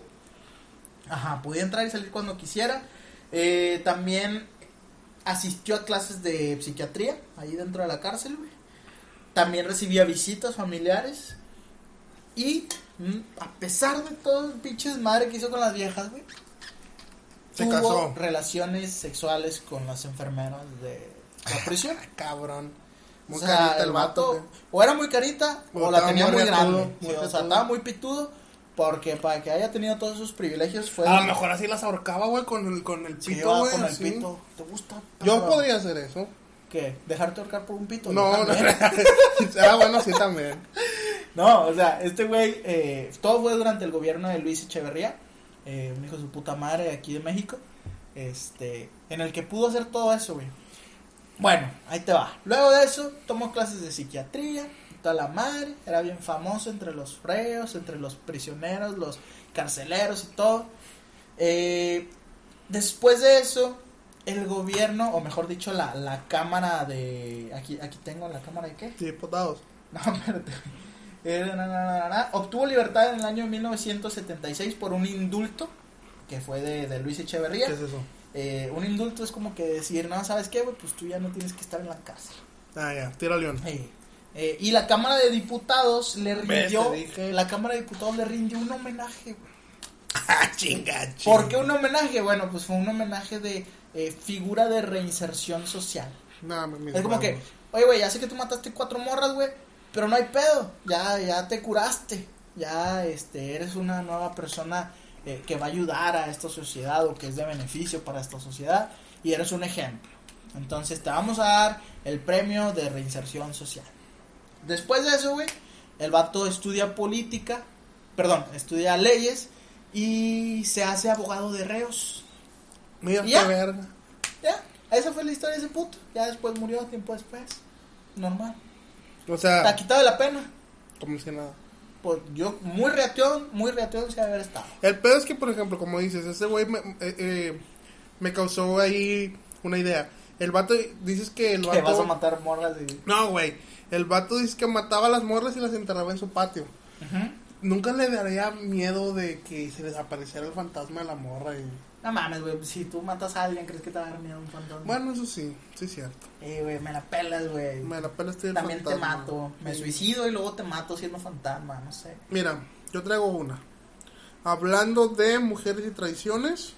Ajá, podía entrar y salir cuando quisiera. Eh, también asistió a clases de psiquiatría ahí dentro de la cárcel, güey. También recibía visitas familiares. Y mm, a pesar de todo el pinches madre que hizo con las viejas, güey. Se tuvo casó. relaciones sexuales con las enfermeras de la [laughs] prisión. Cabrón. O Muy sea, carita el vato güey. o era muy carita O o la tenía muy grande. Sí, o sea, estaba muy pitudo porque para que haya tenido todos esos privilegios fue A lo mejor así las ahorcaba, güey, con el, con el pito, güey. con el así. pito. ¿Te gusta? Yo perro? podría hacer eso. ¿Qué? ¿Dejarte ahorcar por un pito? No, Yo no. también. [laughs] ah, bueno, sí también. [laughs] No, o sea, este güey, eh, todo fue durante el gobierno de Luis Echeverría, eh, un hijo de su puta madre aquí de México, este, en el que pudo hacer todo eso, güey. Bueno, ahí te va. Luego de eso, tomó clases de psiquiatría, toda la madre, era bien famoso entre los reos, entre los prisioneros, los carceleros y todo. Eh, después de eso, el gobierno, o mejor dicho, la, la cámara de... Aquí, aquí tengo la cámara de qué? Diputados. [laughs] No, espérate. Eh, na, na, na, na, na. Obtuvo libertad en el año 1976 por un indulto que fue de, de Luis Echeverría. ¿Qué es eso? Eh, un indulto es como que decir, no, ¿sabes qué? güey? Pues tú ya no tienes que estar en la cárcel. Ah, ya, tira león. Eh, eh, y la Cámara de Diputados le rindió, la Cámara de Diputados le rindió un homenaje. güey. [laughs] Ah, chinga, chinga. ¿Por qué un homenaje? Bueno, pues fue un homenaje de eh, figura de reinserción social. No, me- me- Es como que, oye, güey, ya sé que tú mataste cuatro morras, güey, pero no hay pedo, ya, ya te curaste, ya, este, eres una nueva persona eh, que va a ayudar a esta sociedad o que es de beneficio para esta sociedad y eres un ejemplo. Entonces te vamos a dar el premio de reinserción social. Después de eso, güey, el vato estudia política, perdón, estudia leyes y se hace abogado de reos. Mira, ¿Ya? verga. Ya, esa fue la historia de ese puto. Ya después murió tiempo después. Normal. O sea, quitado de la pena. como si nada. Pues yo, muy reateón, muy reateón se haber estado. El pedo es que, por ejemplo, como dices, ese güey me, eh, eh, me causó ahí una idea. El vato, dices que el vato... Que vas a matar morras y... No, güey. El vato dice que mataba a las morras y las enterraba en su patio. Nunca le daría miedo de que se les apareciera el fantasma de la morra. Y... No mames, güey, si tú matas a alguien, ¿crees que te va a dar miedo un fantasma? Bueno, eso sí, sí es cierto. Eh, güey, me la pelas, güey. Me la pela estoy el También te mato. Me Sí. suicido y luego te mato siendo fantasma, no sé. Mira, yo traigo una. Hablando de mujeres y traiciones,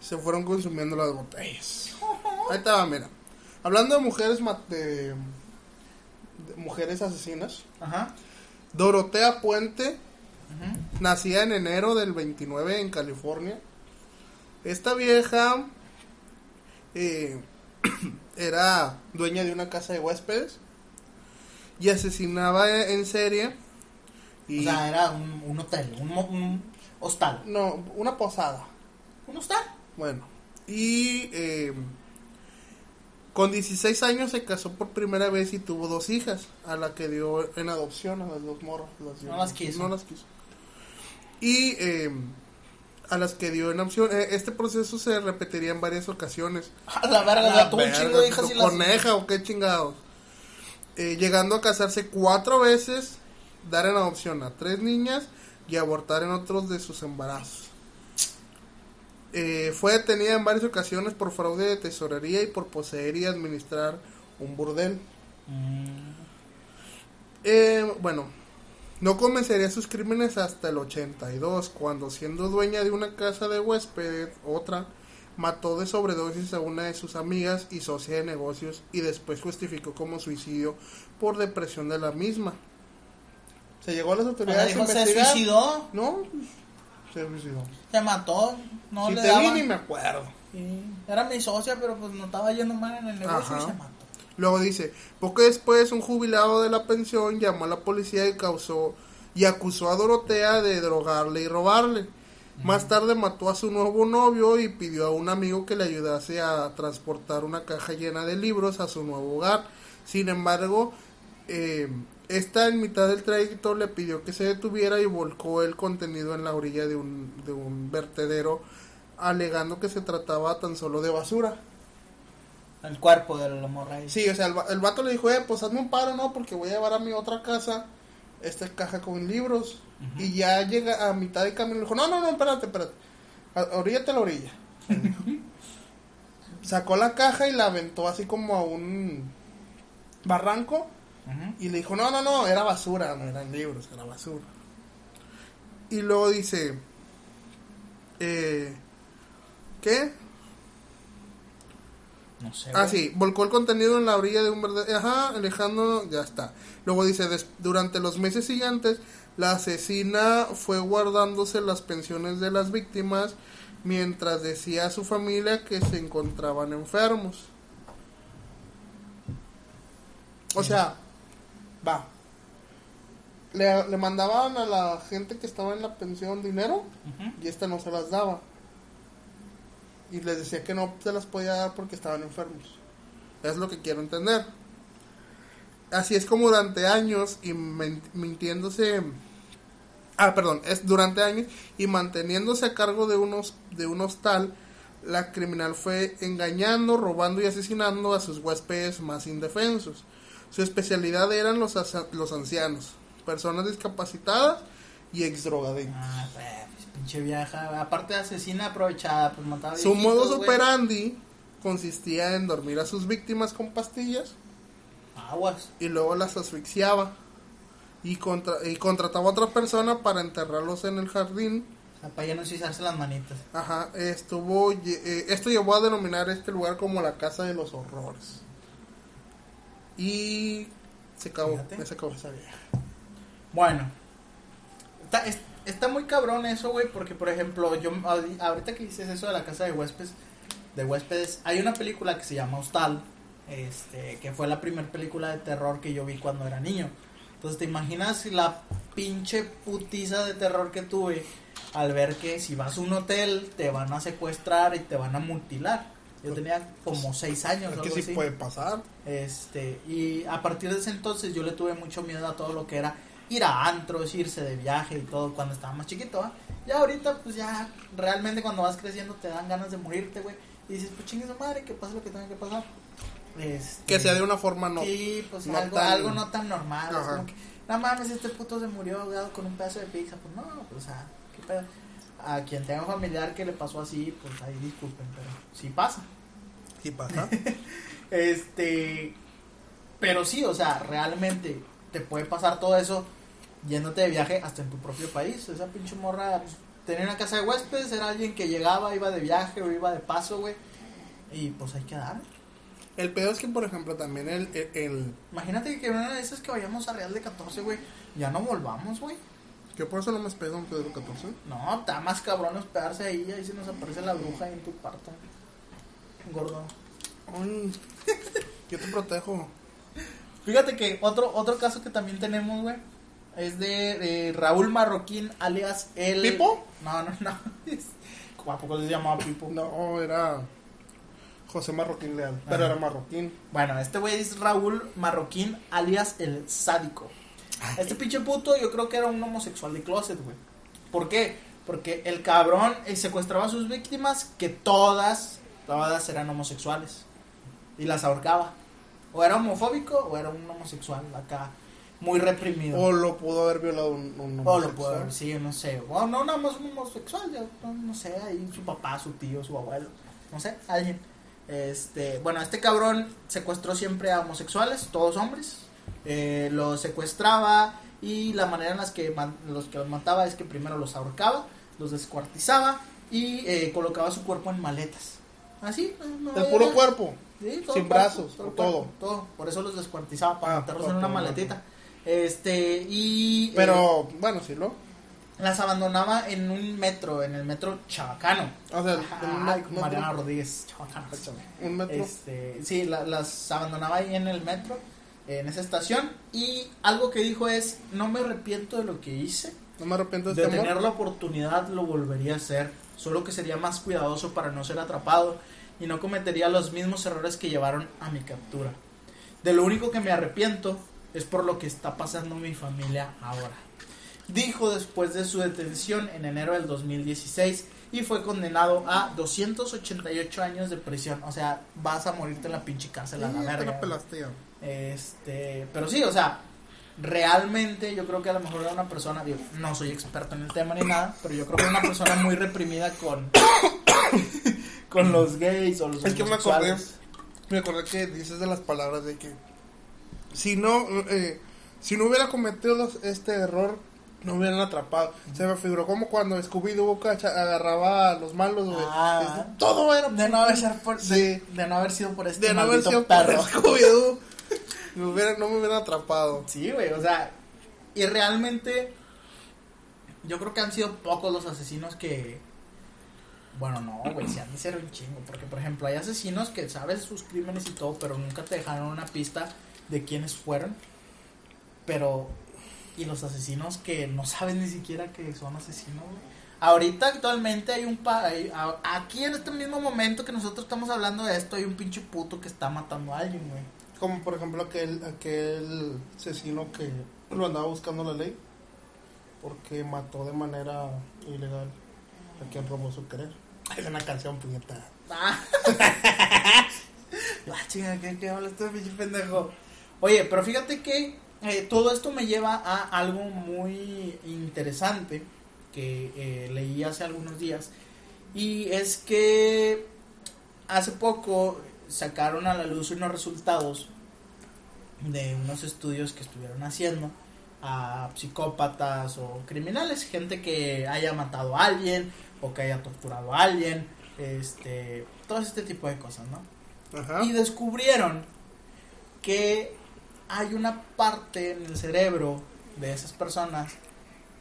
se fueron consumiendo las botellas. [laughs] Ahí va, mira. Hablando de mujeres de, de mujeres asesinas, Ajá. Dorotea Puente, nacida en enero del 29 en California. Esta vieja eh, [clears throat] era dueña de una casa de huéspedes y asesinaba en serie. Y, O sea, era un, un hotel, un, un hostal. no, una posada. ¿Un hostal? Bueno, y eh, con 16 años se casó por primera vez y tuvo dos hijas, a la que dio en adopción a las dos morras. Las dio- No las quiso. No las quiso. Y eh, a las que dio en adopción, eh, este proceso se repetiría en varias ocasiones. A la verga, sea, tuvo un chingo de hijas y las... Coneja o qué chingados. Eh, llegando a casarse cuatro veces, dar en adopción a tres niñas y abortar en otros de sus embarazos. Eh, fue detenida en varias ocasiones por fraude de tesorería y por poseer y administrar un burdel. Mm, Eh, bueno, no comenzaría sus crímenes hasta el 82, cuando siendo dueña de una casa de huéspedes, otra, mató de sobredosis a una de sus amigas y socia de negocios y después justificó como suicidio por depresión de la misma. Se llegó a las o sea, autoridades a dijo, se suicidó, No, se suicidó. se mató, no si le te daban... vi ni me acuerdo. Sí, Era mi socia, pero pues no estaba yendo mal en el negocio Ajá. y se mató. Luego dice, poco después un jubilado de la pensión llamó a la policía y causó y acusó a Dorotea de drogarle y robarle. Más tarde mató a su nuevo novio y pidió a un amigo que le ayudase a transportar una caja llena de libros a su nuevo hogar. Sin embargo, eh, esta en mitad del trayecto le pidió que se detuviera y volcó el contenido en la orilla de un, de un vertedero, alegando que se trataba tan solo de basura. El cuerpo de la morra ahí. Sí, o sea, el, el vato le dijo, eh, pues hazme un paro, ¿no? Porque voy a llevar a mi otra casa esta caja con libros. Y ya llega a mitad de camino le dijo, no, no, no, espérate, espérate. Oríllate a la orilla. [laughs] Sacó la caja y la aventó así como a un barranco. Y le dijo, no, no, no, era basura, no eran libros, era basura. Y luego dice, eh, ¿Qué? No sé. Ah, sí, volcó el contenido en la orilla de un verde. Ajá, alejando, ya está. Luego dice, durante los meses siguientes, la asesina fue guardándose las pensiones de las víctimas mientras decía a su familia que se encontraban enfermos. O sea, va. Le, le mandaban a la gente que estaba en la pensión dinero y esta no se las daba. Y les decía que no se las podía dar porque estaban enfermos. Es lo que quiero entender. Así es como durante años y mintiéndose. Ah, perdón, es durante años y manteniéndose a cargo de unos de un hostal, la criminal fue engañando, robando y asesinando a sus huéspedes más indefensos. Su especialidad eran los, los ancianos, personas discapacitadas y ex drogadictos. Ah, pinche vieja. Aparte de asesina aprovechada, pues mataba Su viejitos, modus güey. operandi consistía en dormir a sus víctimas con pastillas Aguas. y luego las asfixiaba y, contra- y contrataba a otra persona para enterrarlos en el jardín. O sea, para ya no suizarse las manitas. Ajá, estuvo, eh, esto llevó a denominar este lugar como la casa de los horrores. Y se acabó, Fíjate. se acabó esa vieja. Bueno, está, es- está muy cabrón eso, güey, porque por ejemplo, yo ahori- ahorita que dices eso de la casa de huéspedes, de huéspedes, hay una película que se llama Hostal, este, que fue la primera película de terror que yo vi cuando era niño. Entonces, ¿te imaginas la pinche putiza de terror que tuve al ver que si vas a un hotel te van a secuestrar y te van a mutilar? Yo tenía como seis años. Es que sí así. puede pasar. Este, y a partir de ese entonces yo le tuve mucho miedo a todo lo que era ir a antros, irse de viaje y todo cuando estaba más chiquito, ¿va? Ya ahorita, pues ya, realmente cuando vas creciendo te dan ganas de morirte, güey. Y dices, pues chingue su madre, que pase lo que tenga que pasar. Este, Que sea de una forma no. Sí, pues no algo, tan- algo no tan normal. Es como que, no mames, este puto se murió ahogado con un pedazo de pizza. Pues no, pues, o sea, qué pedo. A quien tenga un familiar que le pasó así, pues ahí disculpen, pero sí pasa. Sí pasa. [laughs] Este, pero sí, o sea, realmente te puede pasar todo eso yéndote de viaje hasta en tu propio país. Esa pinche morra pues, tenía una casa de huéspedes, era alguien que llegaba, iba de viaje o iba de paso, güey. Y pues hay que dar. el pedo es que, por ejemplo, también el, el, el- Imagínate que una de esas que vayamos a Real de 14, güey, ya no volvamos, güey. Yo por eso no me hospedo en Pedro 14. No, está más cabrón hospedarse ahí, ahí se nos aparece la bruja ahí en tu cuarto. Gordo. Ay, [laughs] yo te protejo. Fíjate que otro otro caso que también tenemos, güey, es de, Raúl Marroquín, alias el... ¿Pipo? No, no, no. [laughs] ¿A poco se llamaba Pipo? No, era José Marroquín Leal. Pero Ajá. era Marroquín. Bueno, este güey es Raúl Marroquín, alias el sádico. Este pinche puto yo creo que era un homosexual de closet, güey. ¿Por qué? Porque el cabrón eh, secuestraba a sus víctimas que todas, todas eran homosexuales. Y las ahorcaba. O era homofóbico o era un homosexual acá, muy reprimido. O lo pudo haber violado un, un O lo homosexual. puedo haber, sí, no sé. O no, nada más un homosexual, yo no, no sé, ahí su papá, su tío, su abuelo, no sé, alguien. Este, bueno, este cabrón secuestró siempre a homosexuales, todos hombres. Eh, los secuestraba y la manera en las que man- los que los mataba es que primero los ahorcaba, los descuartizaba y eh, colocaba su cuerpo en maletas. Así, no, no El puro nada. cuerpo. Sí, todo Sin cuerpo, brazos, todo, todo. todo. Por eso los descuartizaba para Ah, meterlos en una maletita. Este, y. eh, Pero, bueno, sí lo. las abandonaba en un metro, en el metro Chabacano. O sea, ay, metro- Mariana Rodríguez, Chabacano. Un metro. Este, sí, la- las abandonaba ahí en el metro, en esa estación. Y algo que dijo es: No me arrepiento de lo que hice. No me arrepiento de De este amor. tener la oportunidad lo volvería a hacer, solo que sería más cuidadoso para no ser atrapado y no cometería los mismos errores que llevaron a mi captura. De lo único que me arrepiento es por lo que está pasando mi familia ahora. Dijo después de su detención en enero del 2016 y fue condenado a 288 años de prisión. O sea, vas a morirte en la pinche cárcel a la verga. Este, pero sí, o sea, realmente yo creo que a lo mejor era una persona, digo, no soy experto en el tema ni nada, pero yo creo que era una persona muy reprimida con [coughs] con los gays o los Es que me acordé, me acordé que dices de las palabras de que si no, eh, si no hubiera cometido los- este error, no hubieran atrapado. Se me figuró como cuando Scooby-Doo agarraba a los malos, güey. Ah. Todo era De no haber, por, Sí. de, de no haber sido por este de no haber sido perro. por Scooby-Doo. [laughs] No me hubieran atrapado. Sí, güey, o sea, y realmente yo creo que han sido pocos los asesinos que... Bueno, no, güey, se han de ser un chingo, porque por ejemplo hay asesinos que sabes sus crímenes y todo, pero nunca te dejaron una pista de quiénes fueron. Pero... Y los asesinos que no sabes ni siquiera que son asesinos. Ahorita actualmente hay un... Pa hay- a- aquí en este mismo momento que nosotros estamos hablando de esto, hay un pinche puto que está matando a alguien, güey. Como por ejemplo aquel, aquel asesino que lo andaba buscando la ley. Porque mató de manera ilegal a quien robó su querer. Es una canción puñeta. Ah, [laughs] Ah, chinga, ¿qué, qué habla este pinche pendejo? Oye, pero fíjate que eh, todo esto me lleva a algo muy interesante que eh, leí hace algunos días. Y es que hace poco sacaron a la luz unos resultados de unos estudios que estuvieron haciendo a psicópatas o criminales, gente que haya matado a alguien o que haya torturado a alguien, este, todo este tipo de cosas, ¿no? Ajá. Y descubrieron que hay una parte en el cerebro de esas personas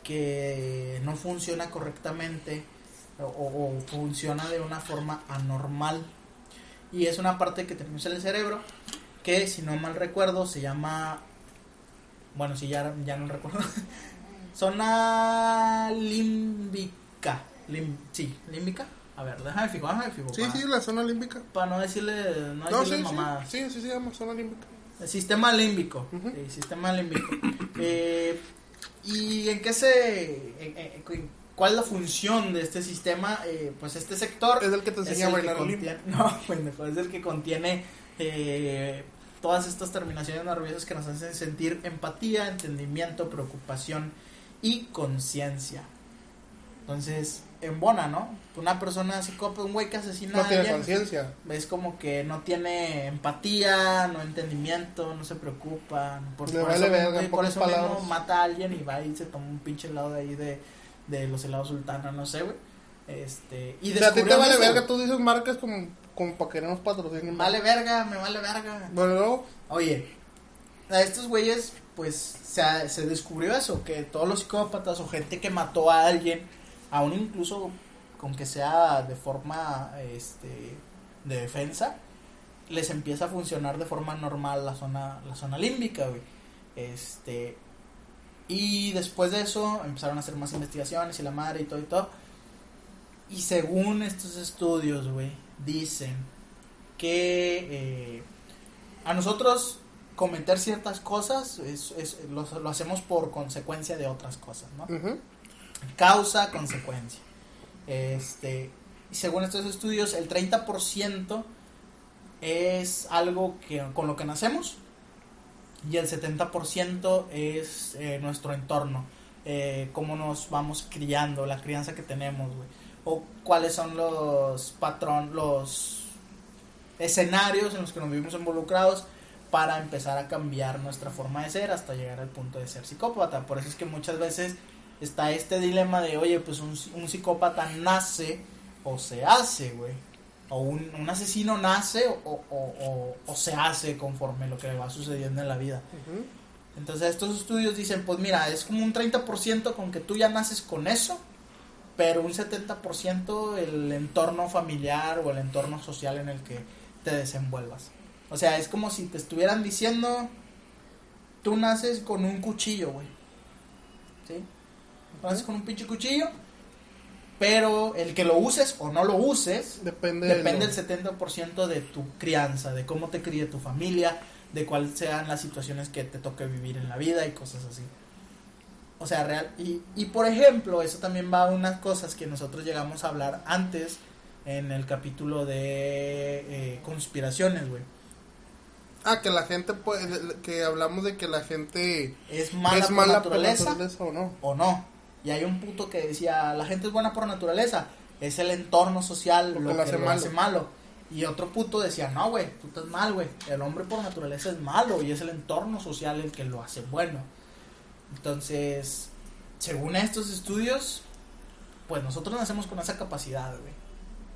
que no funciona correctamente o, o funciona de una forma anormal. Y es una parte que tenemos en el cerebro que, si no mal recuerdo, se llama... Bueno, si ya, ya no recuerdo. [laughs] Zona límbica. Lim- sí, límbica. A ver, déjame fijo, déjame fijo. Sí, para- sí, la zona límbica. para no decirle, no No, decirle sí, mamadas. sí, sí, sí, se llama zona límbica. El sistema límbico. Ujú. sí, sistema límbico. [coughs] Eh, ¿Y en qué se... en- en- en- ¿Cuál es la función de este sistema? Eh, pues este sector... Es el que te enseña a bailar contiene, [laughs] No, pendejo, es el que contiene eh, todas estas terminaciones nerviosas que nos hacen sentir empatía, entendimiento, preocupación y conciencia. Entonces, en bona, ¿no? Una persona psicópata, un güey que asesina No a tiene conciencia. es como que no tiene empatía, no entendimiento, no se preocupa. Por, Le por vale eso, verga, por eso mismo mata a alguien y va y se toma un pinche helado de ahí de, de los helados sultana, no sé, güey. Este, y O sea, a ti te vale eso. verga, tú dices marcas como, como para que no nos patrocinen. Vale verga, me vale verga. Bueno, luego, Oye, a estos güeyes, pues se, se descubrió eso, que todos los psicópatas o gente que mató a alguien, aún incluso con que sea de forma este, de defensa, les empieza a funcionar de forma normal la zona, la zona límbica, güey. Este, y después de eso empezaron a hacer más investigaciones y la madre y todo y todo. Y según estos estudios, güey, dicen que eh, a nosotros cometer ciertas cosas es, es- lo, hacemos por consecuencia de otras cosas, ¿no? Causa, consecuencia. Este, según estos estudios, el 30% es algo que, con lo que nacemos y el 70% es eh, nuestro entorno, eh, cómo nos vamos criando, la crianza que tenemos, o cuáles son los patrón, los escenarios en los que nos vivimos involucrados para empezar a cambiar nuestra forma de ser hasta llegar al punto de ser psicópata. Por eso es que muchas veces está este dilema de, oye, pues un, un psicópata nace o se hace, güey. O un, un asesino nace o, o- o- o se hace conforme lo que le va sucediendo en la vida. Entonces estos estudios dicen, pues mira, es como un 30% con que tú ya naces con eso, pero un 70% el entorno familiar o el entorno social en el que te desenvuelvas. O sea, es como si te estuvieran diciendo, tú naces con un cuchillo, güey. ¿Sí? Naces con un pinche cuchillo, pero el que lo uses o no lo uses, Depende, de Depende lo- del 70% de tu crianza, de cómo te críe tu familia, de cuáles sean las situaciones que te toque vivir en la vida y cosas así. O sea, real. Y, y por ejemplo, eso también va a unas cosas que nosotros llegamos a hablar antes en el capítulo de eh, conspiraciones, güey. Ah, que la gente que hablamos de que la gente Es mala, es por mala naturaleza, por naturaleza o no. o no. Y hay un puto que decía, la gente es buena por naturaleza, es el entorno social Lo lo, que hace lo malo. hace malo. Y otro puto decía, no, güey, tú estás mal, güey. El hombre por naturaleza es malo y es el entorno social el que lo hace bueno. Entonces, según estos estudios, pues nosotros nacemos con esa capacidad, güey.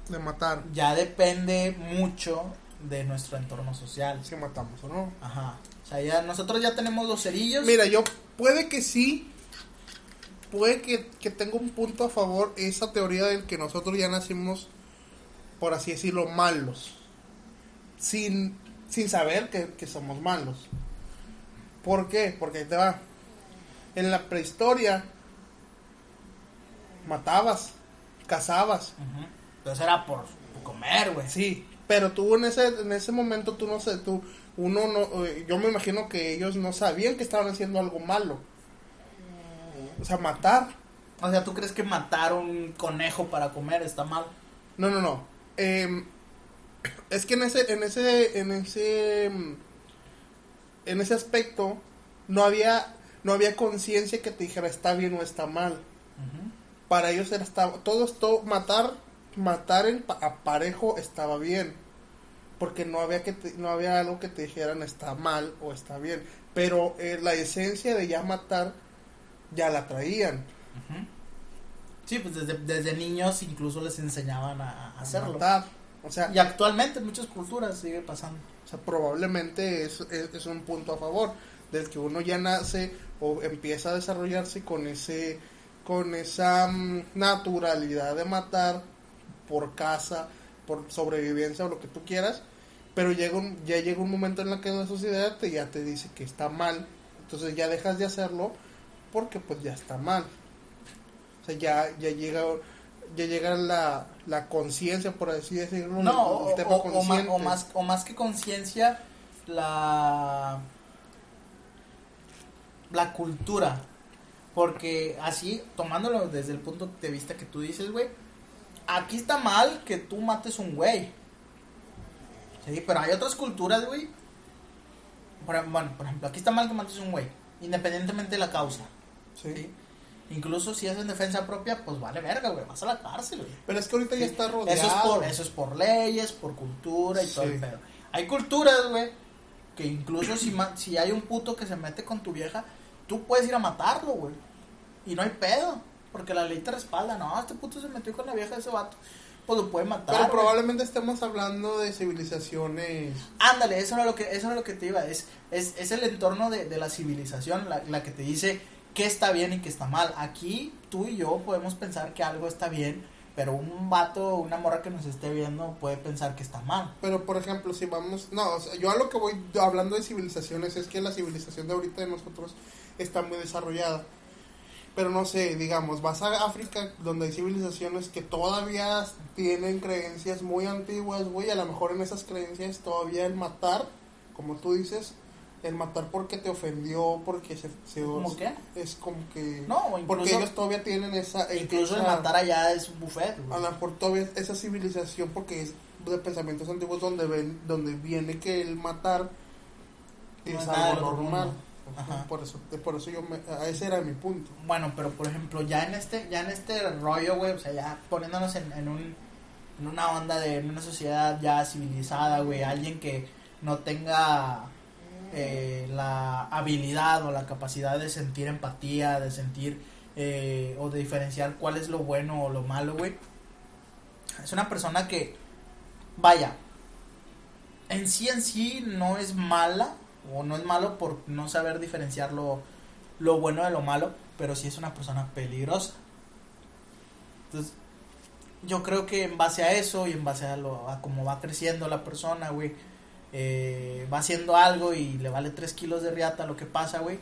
De matar. Ya depende mucho de nuestro entorno social. Si matamos o no. Ajá. O sea, ya nosotros ya tenemos los cerillos. Mira, yo puede que sí. Puede que, que tenga un punto a favor esa teoría del que nosotros ya nacimos, por así decirlo, malos. Sin, sin saber que, que somos malos. ¿Por qué? Porque ahí te va. En la prehistoria matabas, cazabas. Entonces era por, por comer, güey. sí, pero tú en ese en ese momento tú no sé, tú uno no eh, yo me imagino que ellos no sabían que estaban haciendo algo malo. O sea, matar. O sea, ¿tú crees que matar un conejo para comer está mal? No, no, no. Em, [coughs] es que en ese en ese en ese mm, en ese aspecto no había no había conciencia que te dijera está bien o está mal. Para ellos era estaba todo esto matar matar en pa- a parejo estaba bien porque no había que te- no había algo que te dijeran está mal o está bien pero eh, la esencia de ya matar ya la traían. Sí, pues desde, desde niños incluso les enseñaban a, hacerlo. matar o sea Y actualmente en muchas culturas sigue pasando. o sea, probablemente es, es, es un punto a favor del que uno ya nace o empieza a desarrollarse con ese con esa mm, naturalidad de matar por caza, por sobrevivencia o lo que tú quieras, pero llega un, ya llega un momento en el que la sociedad te, ya te dice que está mal, entonces ya dejas de hacerlo porque pues ya está mal. O sea, ya, ya llega ya llega la, la conciencia, por así decirlo, No, el o, más, o más que conciencia, la, la cultura. Porque así, tomándolo desde el punto de vista que tú dices, güey, aquí está mal que tú mates un güey. Sí, pero hay otras culturas, güey. Por, bueno, por ejemplo, aquí está mal que mates un güey, independientemente de la causa. Sí. ¿sí? Incluso si es en defensa propia, pues vale verga, güey, vas a la cárcel, güey. Pero es que ahorita ya está rodeado. Eso es por, eso es por leyes, por cultura y todo el pedo. Hay culturas, güey, que incluso si, si hay un puto que se mete con tu vieja, tú puedes ir a matarlo, güey. Y no hay pedo, porque la ley te respalda. No, este puto se metió con la vieja de ese vato, pues lo puede matar. Pero güey. probablemente estemos hablando de civilizaciones. Ándale, eso era lo que, eso era lo que te iba. Es, es, es el entorno de, de la civilización la, la que te dice qué está bien y qué está mal. Aquí tú y yo podemos pensar que algo está bien, pero un vato o una morra que nos esté viendo puede pensar que está mal. Pero por ejemplo, si vamos. No, yo a lo que voy hablando de civilizaciones es que la civilización de ahorita de nosotros está muy desarrollada. Pero no sé, digamos, vas a África donde hay civilizaciones que todavía tienen creencias muy antiguas, güey. A lo mejor en esas creencias todavía el matar, como tú dices, el matar porque te ofendió, porque se. se ¿Cómo qué? Es como que. No, o porque incluso, ellos todavía tienen esa. incluso el matar allá es un buffet. a lo mejor todavía esa civilización porque es de pensamientos antiguos donde ven donde viene que el matar No es algo normal. Ajá. por eso por eso yo me, a ese era mi punto Bueno, pero por ejemplo, ya en este, ya en este rollo, güey, o sea, ya poniéndonos en, en un, en una onda de en una sociedad ya civilizada, güey, alguien que no tenga eh, la habilidad o la capacidad de sentir empatía, de sentir eh, o de diferenciar cuál es lo bueno o lo malo, güey. Es una persona que, vaya, en sí en sí no es mala o no es malo por no saber diferenciar lo, lo bueno de lo malo, pero sí es una persona peligrosa. Entonces, yo creo que en base a eso y en base a, lo, a cómo va creciendo la persona, güey, eh, va haciendo algo y le vale 3 kilos de riata lo que pasa, güey,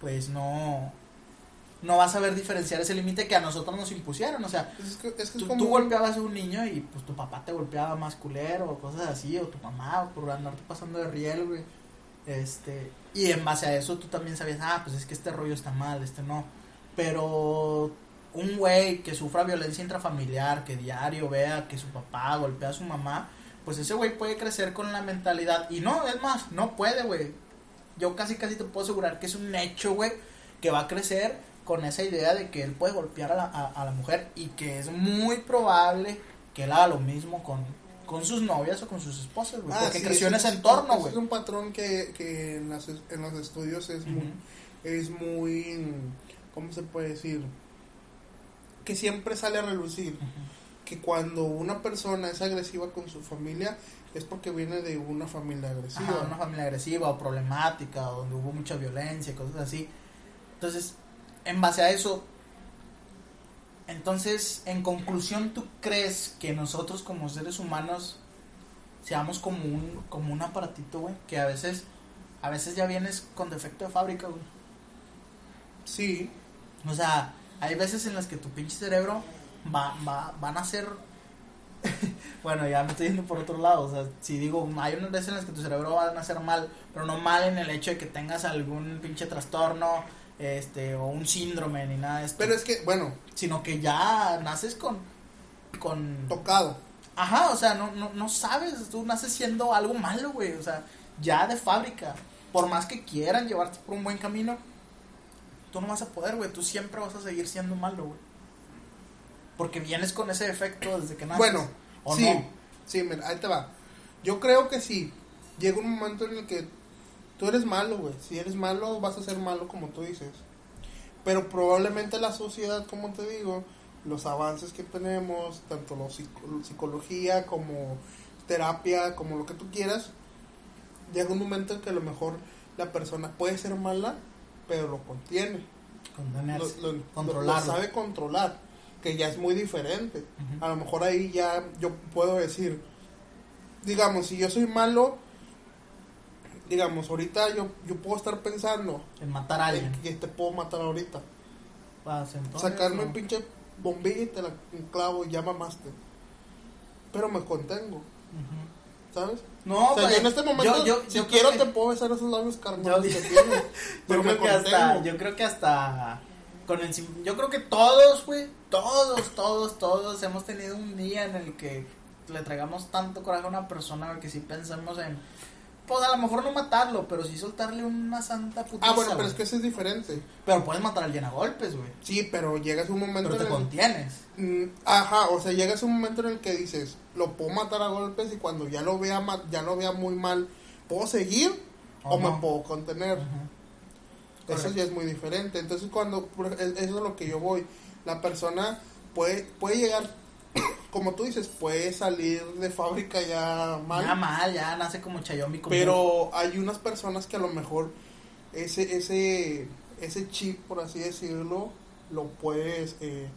pues no, no vas a saber diferenciar ese límite que a nosotros nos impusieron. O sea, es que, es, que es tú, como tú golpeabas a un niño y pues tu papá te golpeaba más culero o cosas así, o tu mamá, o por andarte pasando de riel, güey. Este, y en base a eso tú también sabías, ah, pues es que este rollo está mal, este no. Pero un güey que sufra violencia intrafamiliar, que diario vea que su papá golpea a su mamá, pues ese güey puede crecer con la mentalidad. Y no, es más, no puede, güey. Yo casi casi te puedo asegurar que es un hecho, güey, que va a crecer con esa idea de que él puede golpear a la, a, a la mujer y que es muy probable que él haga lo mismo con, con sus novias o con sus esposas, güey. Ah, porque sí, creció en ese ese es- entorno, güey. es un patrón que, que en, las- en los estudios es muy es muy ¿cómo se puede decir? Que siempre sale a relucir. Que cuando una persona es agresiva con su familia es porque viene de una familia agresiva. Ajá, una familia agresiva o problemática, o donde hubo mucha violencia y cosas así. Entonces, en base a eso, entonces, en conclusión, ¿tú crees que nosotros como seres humanos seamos como un, como un aparatito, güey? Que a veces, a veces ya vienes con defecto de fábrica, güey. Sí, O sea, hay veces en las que tu pinche cerebro va, va, van a ser... [laughs] bueno, ya me estoy yendo por otro lado. O sea, si digo, hay unas veces en las que tu cerebro va a nacer mal, pero no mal en el hecho de que tengas algún pinche trastorno, este, o un síndrome ni nada de esto. pero es que, bueno, Sino que ya naces con... con tocado. Ajá, o sea, no, no, no sabes, tú naces siendo algo malo, güey. O sea, ya de fábrica. Por más que quieran llevarte por un buen camino, tú no vas a poder, güey. Tú siempre vas a seguir siendo malo, güey. Porque vienes con ese efecto desde que naces. Bueno, ¿o sí, no? sí, mira, ahí te va. Yo creo que sí. Llega un momento en el que tú eres malo, güey. Si eres malo, vas a ser malo como tú dices. Pero probablemente la sociedad, como te digo, los avances que tenemos, tanto la psicología como terapia, como lo que tú quieras, llega un momento en que a lo mejor la persona puede ser mala, pero lo contiene. Lo, lo- lo sabe controlar, que ya es muy diferente. A lo mejor ahí ya yo puedo decir, digamos, si yo soy malo, digamos, ahorita yo, yo puedo estar pensando En matar a alguien. en que te puedo matar ahorita. Pues, entonces, Sacarme no. un pinche bombilla y te la clavo y ya mamaste. Pero me contengo. ¿sabes? No, o sea, pues, yo en este momento, yo- yo- si yo quiero que- te puedo besar esos labios carnosos Yo- que tienes. [laughs] Pero yo me hasta, yo creo que hasta con el yo creo que todos, güey, todos, todos, todos hemos tenido un día en el que le traigamos tanto coraje a una persona que sí pensamos en pues a lo mejor no matarlo, pero sí soltarle una santa putiza. Ah, bueno, pero es que eso es diferente. pero puedes matar a alguien a golpes, güey. Sí, pero llegas un momento Pero te en contienes. Mm, Ajá, o sea, llegas un momento en el que dices, lo puedo matar a golpes y cuando ya lo vea ya lo vea muy mal, ¿puedo seguir o, O me puedo contener? Eso Correcto. ya es muy diferente. Entonces, cuando eso es lo que yo voy, la persona puede puede llegar [coughs] como tú dices, puede salir de fábrica ya mal, Ya mal, ya nace como chayomi como pero hay unas personas que a lo mejor ese ese ese chip, por así decirlo, lo puedes eh,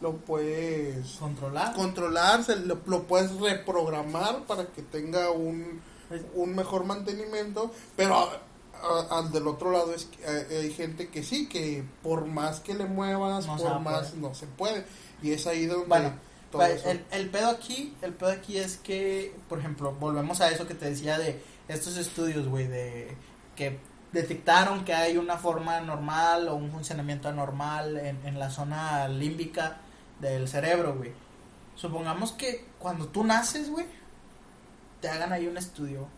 lo puedes controlar. controlar, se lo, lo puedes reprogramar para que tenga un, un mejor mantenimiento, pero a- al del otro lado es que hay, hay gente que sí, que por más que le muevas, No por más no se puede. Y es ahí donde Bueno, todo eso- el, el pedo aquí, el pedo aquí es que, por ejemplo, volvemos a eso que te decía de estos estudios, güey, de que detectaron que hay una forma anormal o un funcionamiento anormal en, en la zona límbica del cerebro, güey. Supongamos que cuando tú naces, güey, te hagan ahí un estudio.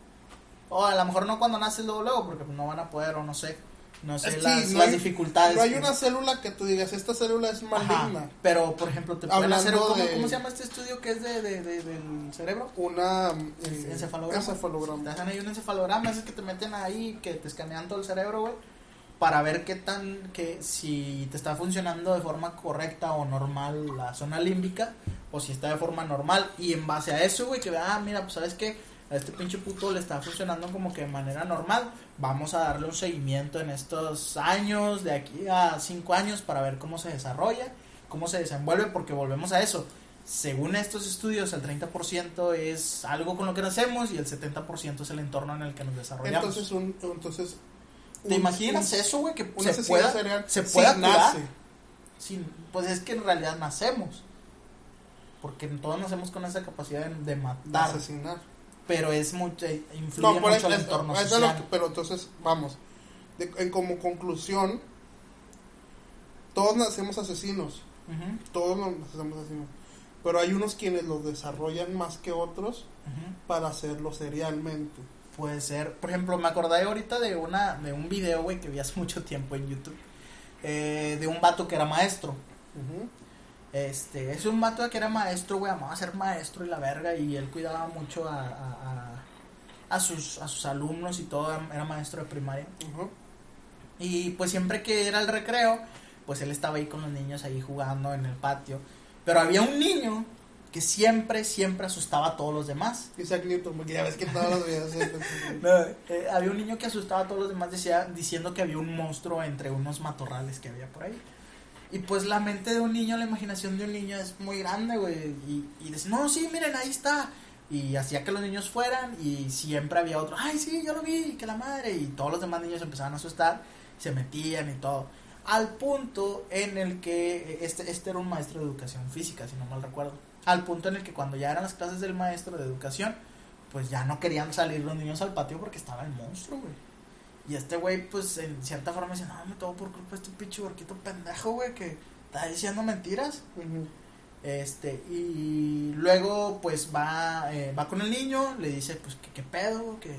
O a lo mejor no cuando naces luego, luego, porque no van a poder o no sé. No sé Sí, las, no las hay- dificultades. no hay que- una célula que tú digas, esta célula es Ajá, maligna. pero, por ejemplo, te pueden hacer. ¿cómo, de- cómo se llama este estudio que es de, de- de- del cerebro? Una eh, encefalograma. Te encefalograma. hacen ahí un encefalograma, es que te meten ahí, que te escanean todo el cerebro, güey, para ver qué tan, que si te está funcionando de forma correcta o normal la zona límbica, o si está de forma normal, y en base a eso, güey, que vea, ah, mira, pues sabes que a este pinche puto le está funcionando como que de manera normal, vamos a darle un seguimiento en estos años, de aquí a cinco años, para ver cómo se desarrolla, cómo se desenvuelve, porque volvemos a eso. Según estos estudios, el 30% es algo con lo que nacemos y el 70% es el entorno en el que nos desarrollamos. Entonces, un, entonces ¿Te imaginas un- eso, güey? Que se pueda, serial se pueda curar. sin- pues es que en realidad nacemos. Porque todos nacemos con esa capacidad de, de de matar. asesinar. Pero es mucho, influye No, por mucho el es- entorno eso es social. lo que- pero entonces, vamos, de- en como conclusión, todos nacemos asesinos, Ujú, todos nos nacemos asesinos, pero hay unos quienes los desarrollan más que otros para hacerlo serialmente. Puede ser. Por ejemplo, me acordé ahorita de una de un video, güey, que vi hace mucho tiempo en YouTube. eh, de un vato que era maestro. Ujú. Este, es un vato que era maestro, güey, amaba ser maestro y la verga, y él cuidaba mucho a, a, a- a sus, a sus alumnos y todo, era maestro de primaria. Y pues siempre que era el recreo, pues él estaba ahí con los niños ahí jugando en el patio. Pero había un niño que siempre, siempre asustaba a todos los demás. Isaac Newton, porque ya ves que todos los videos. [laughs] No, eh, había un niño que asustaba a todos los demás decía, diciendo que había un monstruo entre unos matorrales que había por ahí. Y pues la mente de un niño, la imaginación de un niño es muy grande, güey. Y, y decía, no, sí, miren, ahí está. Y hacía que los niños fueran y siempre había otro, ay, sí, yo lo vi, que la madre. Y todos los demás niños empezaban a asustar, se metían y todo. Al punto en el que este, este era un maestro de educación física, si no mal recuerdo. Al punto en el que cuando ya eran las clases del maestro de educación, pues ya no querían salir los niños al patio porque estaba el monstruo, güey. Y este güey, pues en cierta forma dice, no, me todo por culpa de este pinche borquito pendejo, güey, que está diciendo mentiras. Este, y luego pues va, eh, va con el niño, le dice pues que qué pedo, que,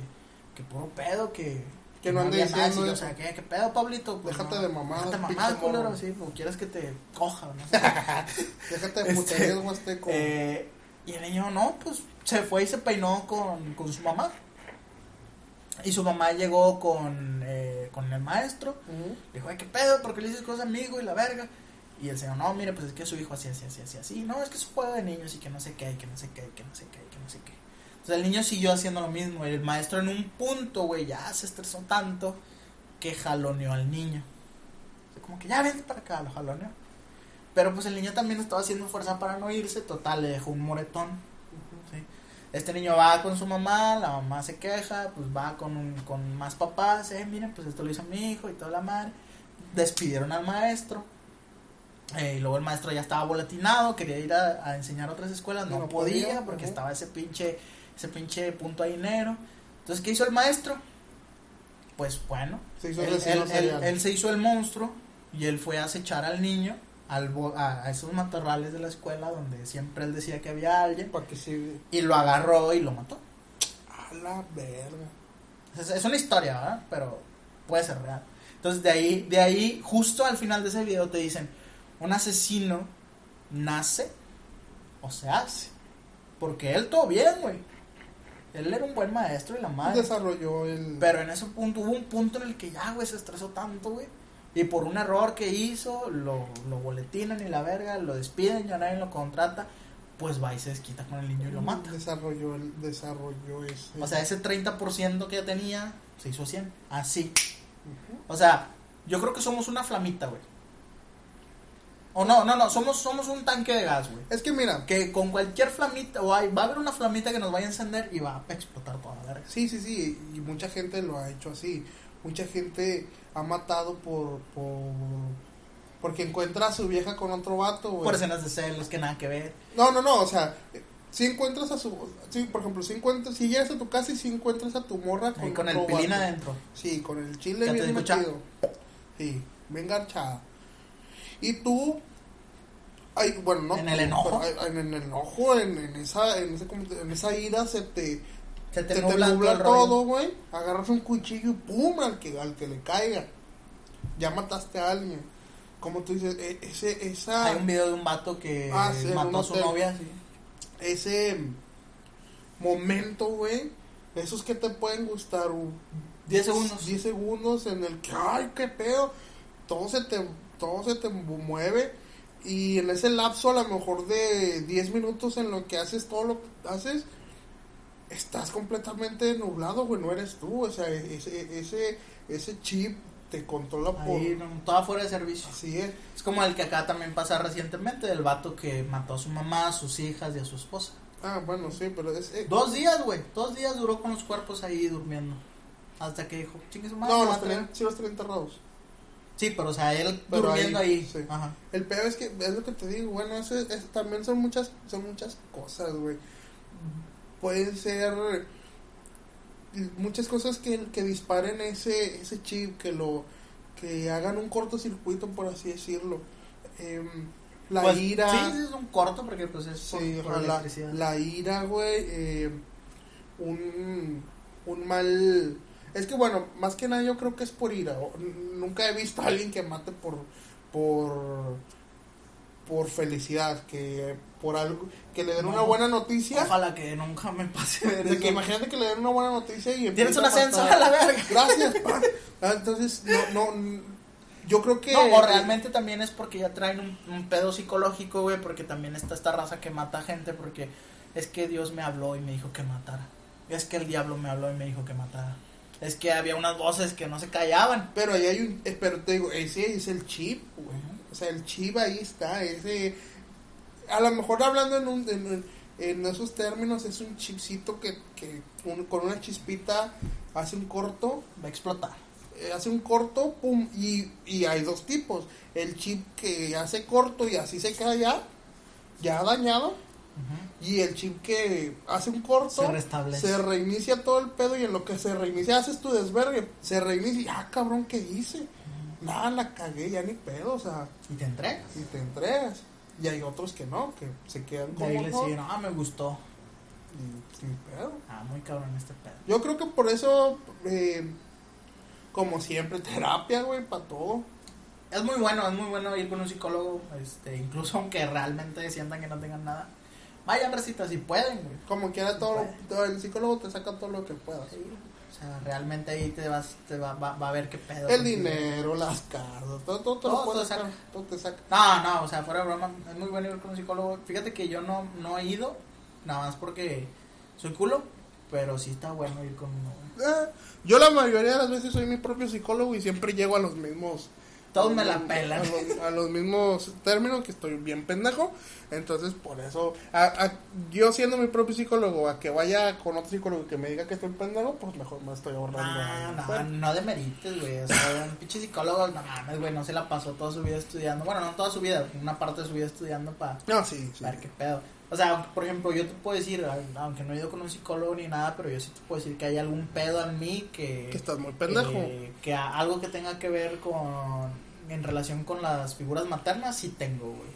que puro pedo, que, Que no ande diciendo nazis, o sea, que qué pedo, Pablito. Pues, Déjate no, de mamadas, Déjate de mamadas, culero, sí, o quieres que te coja, no sé. [laughs] Déjate de Este, puterías, huasteco. Eh, y el niño, no, pues se fue y se peinó con, con su mamá. Y su mamá llegó con, eh, con el maestro. Ujú. Dijo, ay, qué pedo, ¿por qué le dices cosas a mi hijo y la verga? Y el señor, no, mire, pues es que su hijo así, así, así, así, así. No, es que es un juego de niños y que no sé qué, y que no sé qué, y que no sé qué, y que no sé qué. Entonces el niño siguió haciendo lo mismo. Y el maestro en un punto, güey, ya se estresó tanto que jaloneó al niño. O sea, como que ya vente para acá, lo jaloneó. Pero pues el niño también estaba haciendo fuerza para no irse. Total, le dejó un moretón. Este niño va con su mamá, la mamá se queja, pues va con, un- con más papás, eh, miren, pues esto lo hizo mi hijo y toda la madre. Despidieron al maestro. eh, y luego el maestro ya estaba volatinado, quería ir a, a enseñar a otras escuelas, no, No podía, podía, porque estaba ese pinche, ese pinche punto ahí negro. Entonces, ¿qué hizo el maestro? Pues bueno, Se hizo él, asesino él- serial. él- él se hizo el monstruo y él fue a acechar al niño al bo- a, a esos matorrales de la escuela donde siempre él decía que había alguien Para que sí. y lo agarró y lo mató. A la verga. Es, es una historia, ¿verdad? Pero puede ser real. Entonces de ahí, de ahí, justo al final de ese video te dicen, un asesino nace o se hace. Porque él todo bien, güey. Él era un buen maestro y la madre. Desarrolló el. Pero en ese punto, hubo un punto en el que ya, güey, se estresó tanto, güey. Y por un error que hizo, lo, lo boletinan y la verga, lo despiden, ya nadie lo contrata. Pues va y se desquita con el niño y lo mata. Desarrolló el. Desarrolló ese. O sea, ese 30% que ya tenía se hizo 100. Así. O sea, yo creo que somos una flamita, güey. O no, no, no, somos, somos un tanque de gas, güey. Es que mira. Que con cualquier flamita, o hay, va a haber una flamita que nos vaya a encender y va a explotar toda la verga. Sí, sí, sí. Y mucha gente lo ha hecho así. Mucha gente ha matado por. por porque encuentra a su vieja con otro vato, güey. Por escenas de celos que nada que ver. No, no, no, o sea, si encuentras a su, sí, por ejemplo, si encuentras, si llegas a tu casa y si encuentras a tu morra con, Ahí con el pilín vato. adentro. Sí, con el chile te bien metido. Sí, bien garchada. Y tú, ay, bueno, no. En el enojo. pero, En, en el enojo, en, en esa, en, ese, te- en esa ira se te, Se te se te nubla, nubla todo güey. Agarras un cuchillo y pum, al que, al que le caiga. Ya mataste a alguien. Como tú dices, e- ese, esa Hay un video de un vato que Ah, sí, mató a su hotel. novia. sí. ese momento, güey, esos que te pueden gustar, un 10 segundos. 10 segundos en el que, ay, qué pedo, todo se te, todo se te mueve y en ese lapso a lo mejor de 10 minutos en lo que haces todo lo que haces, estás completamente nublado, güey, no eres tú, o sea, ese, ese, ese chip te controla por... Ahí, no, toda fuera de servicio. Así es. Es como el que acá también pasa recientemente, del vato que mató a su mamá, a sus hijas y a su esposa. Ah, bueno, sí, pero es... eh, Dos días, güey. Dos días duró con los cuerpos ahí durmiendo. Hasta que dijo, chingue su madre. no, los tenían, traer". sí los tenían enterrados. Sí, pero o sea, él Pero durmiendo ahí, ahí. sí. Ajá. El peor es que, es lo que te digo, bueno, ese, es- también son muchas, son muchas cosas, güey. Pueden ser muchas cosas que, que disparen ese, ese chip, que lo, que hagan un cortocircuito, por así decirlo. Em, la Pues, ira, Sí, es un corto porque pues es por, sí, por la, la ira, güey, em, un, un mal... Es que bueno, más que nada yo creo que es por ira. Nunca he visto a alguien que mate por por por felicidad, que por algo que le den No. una buena noticia. Ojalá que nunca me pase ver De que imagínate que le den una buena noticia y Tienes un ascenso a la verga. Gracias. pa. Ah, Entonces no no yo creo que... No, o realmente también es porque ya traen un, un pedo psicológico, güey, porque también está esta raza que mata gente, porque es que Dios me habló y me dijo que matara. Es que el diablo me habló y me dijo que matara. Es que había unas voces que no se callaban. Pero ahí hay un... eh, pero te digo, ese es el chip, güey. O sea, el chip ahí está, ese... A lo mejor hablando en, un, en, en esos términos, es un chipcito que, que un- con una chispita hace un corto Va a explotar. eh, hace un corto, pum, y, y hay dos tipos. El chip que hace corto y así se queda ya, ya dañado, y el chip que hace un corto, Se se reinicia todo el pedo y en lo que se reinicia haces tu desvergue, se reinicia y, ah, cabrón, ¿qué hice? Nada, la cagué, ya ni pedo, o sea, Y te entregas. y te entregas. Y hay otros que no, que se quedan como ahí le siguen, ah, me gustó. y sin pedo. Ah, muy cabrón este pedo. Yo creo que por eso, eh, como siempre, [laughs] terapia, güey, para todo. Es muy bueno, es muy bueno ir con un psicólogo, este, incluso aunque realmente sientan que no tengan nada. Vayan, recita, si pueden, güey. Como quiera, todo, todo el psicólogo te saca todo lo que puedas. O sea, realmente ahí te vas, te va, va, va a ver qué pedo. El dinero, las casas, todo, todo, Todo sacar. saca. Todo te saca. No, no, o sea, fuera de broma, es muy bueno ir con un psicólogo. Fíjate que yo no, no he ido, nada más porque soy culo, pero sí está bueno ir con uno. Eh, yo la mayoría de las veces soy mi propio psicólogo y siempre llego a los mismos. Todos me la pelan. A los, a los mismos términos, que estoy bien pendejo. Entonces, por eso, a- a- yo siendo mi propio psicólogo, a que vaya con otro psicólogo que me diga que estoy pendejo, pues mejor me estoy ahorrando. Ah, no, Bueno, no demerites, güey. O sea, un pinche psicólogo, no mames, güey, no se la pasó toda su vida estudiando. Bueno, no toda su vida, una parte de su vida estudiando para No, sí, sí. ver qué pedo. O sea, por ejemplo, yo te puedo decir, aunque no he ido con un psicólogo ni nada, pero yo sí te puedo decir que hay algún pedo en mí que... Que estás muy pendejo. Que, algo que tenga que ver con... En relación con las figuras maternas, sí tengo, güey.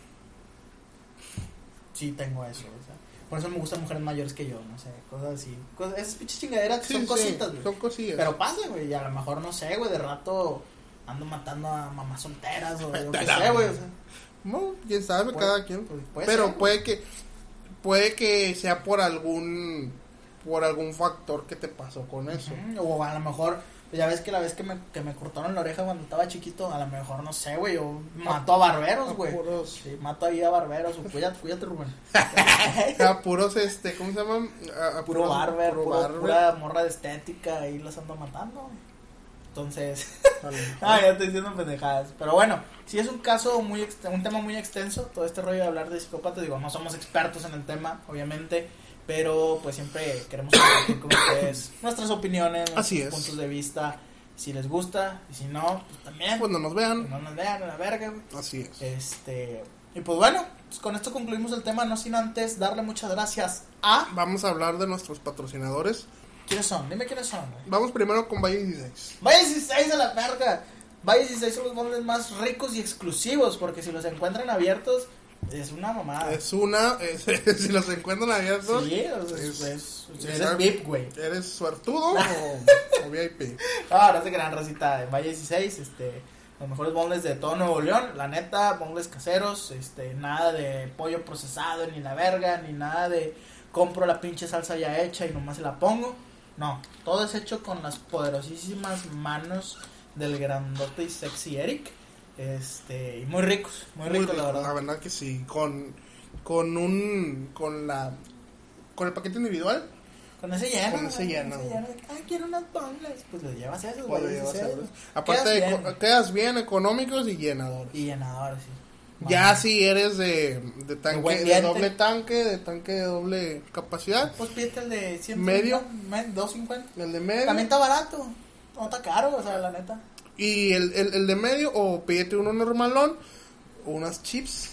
Sí tengo eso, o sea. Por eso me gustan mujeres mayores que yo, no sé, cosas así. Cosas, esas pinches chingaderas Sí, son sí, cositas, güey. Son cosillas. Pero pasa, güey, y a lo mejor, no sé, güey, de rato ando matando a mamás solteras o yo qué sé, güey. O sea, No, quién sabe, Puede- cada quien. pues, puede Pero ser, puede que puede que sea por algún por algún factor que te pasó con eso. O a lo mejor, ya ves que la vez que me, que me cortaron la oreja cuando estaba chiquito, a lo mejor, no sé, güey, yo mato a barberos, güey. Sí, mato ahí a barberos, o cuídate, cuídate, Rubén. [laughs] a puros este, ¿cómo se llaman? A, a Puro barber, puro puro- barber. pura morra de estética, ahí las ando matando, güey. Entonces, ah, [laughs] ya estoy diciendo pendejadas. Pero bueno, si es un caso muy, un tema muy extenso, todo este rollo de hablar de psicópatas, digo, no somos expertos en el tema, obviamente, pero pues siempre queremos compartir con ustedes [coughs] nuestras opiniones, nuestros Así es. puntos de vista, si les gusta, y si no, pues también, Cuando nos que vean, no nos vean a la verga, güey. así es. Este, y pues bueno, pues con esto concluimos el tema, no sin antes darle muchas gracias a... Vamos a hablar de nuestros patrocinadores. ¿Quiénes son? Dime quiénes son, güey. Vamos primero con Valle 16. Valle 16 a la verga. Valle 16 son los bundles más ricos y exclusivos. Porque si los encuentran abiertos, es una mamada. Es una, es- [laughs] si los encuentran abiertos, sí, es- es, es, es- eres VIP, güey. ¿eres suertudo o, [laughs] o VIP? No, no se crean, racita. En Valle 16, este. Los mejores bundles de todo Nuevo León, la neta, bundles caseros, este, nada de pollo procesado, ni la verga, ni nada de compro la pinche salsa ya hecha y nomás se la pongo. No, todo es hecho con las poderosísimas manos del grandote y sexy Eric. Este, y muy ricos, muy Muy ricos, la rico, verdad. la verdad que sí. Con, con un, con la, con el paquete individual, Con ese lleno. Con ese lleno, Ay, quiero unas bundles. Pues le llevas esos, pues, güey. lo llevas a 16. ver. aparte Quedas de, bien. co- quedas bien económicos y llenadores. Y llenador, sí. Ya si eres de, de tanque, de doble tanque, de tanque de doble capacidad, Pues pídete el de 100 Medio. me- 250. el de medio También está barato. No está caro, o sea, la neta. Y el, el, el de medio o pídete uno normalón, unas chips,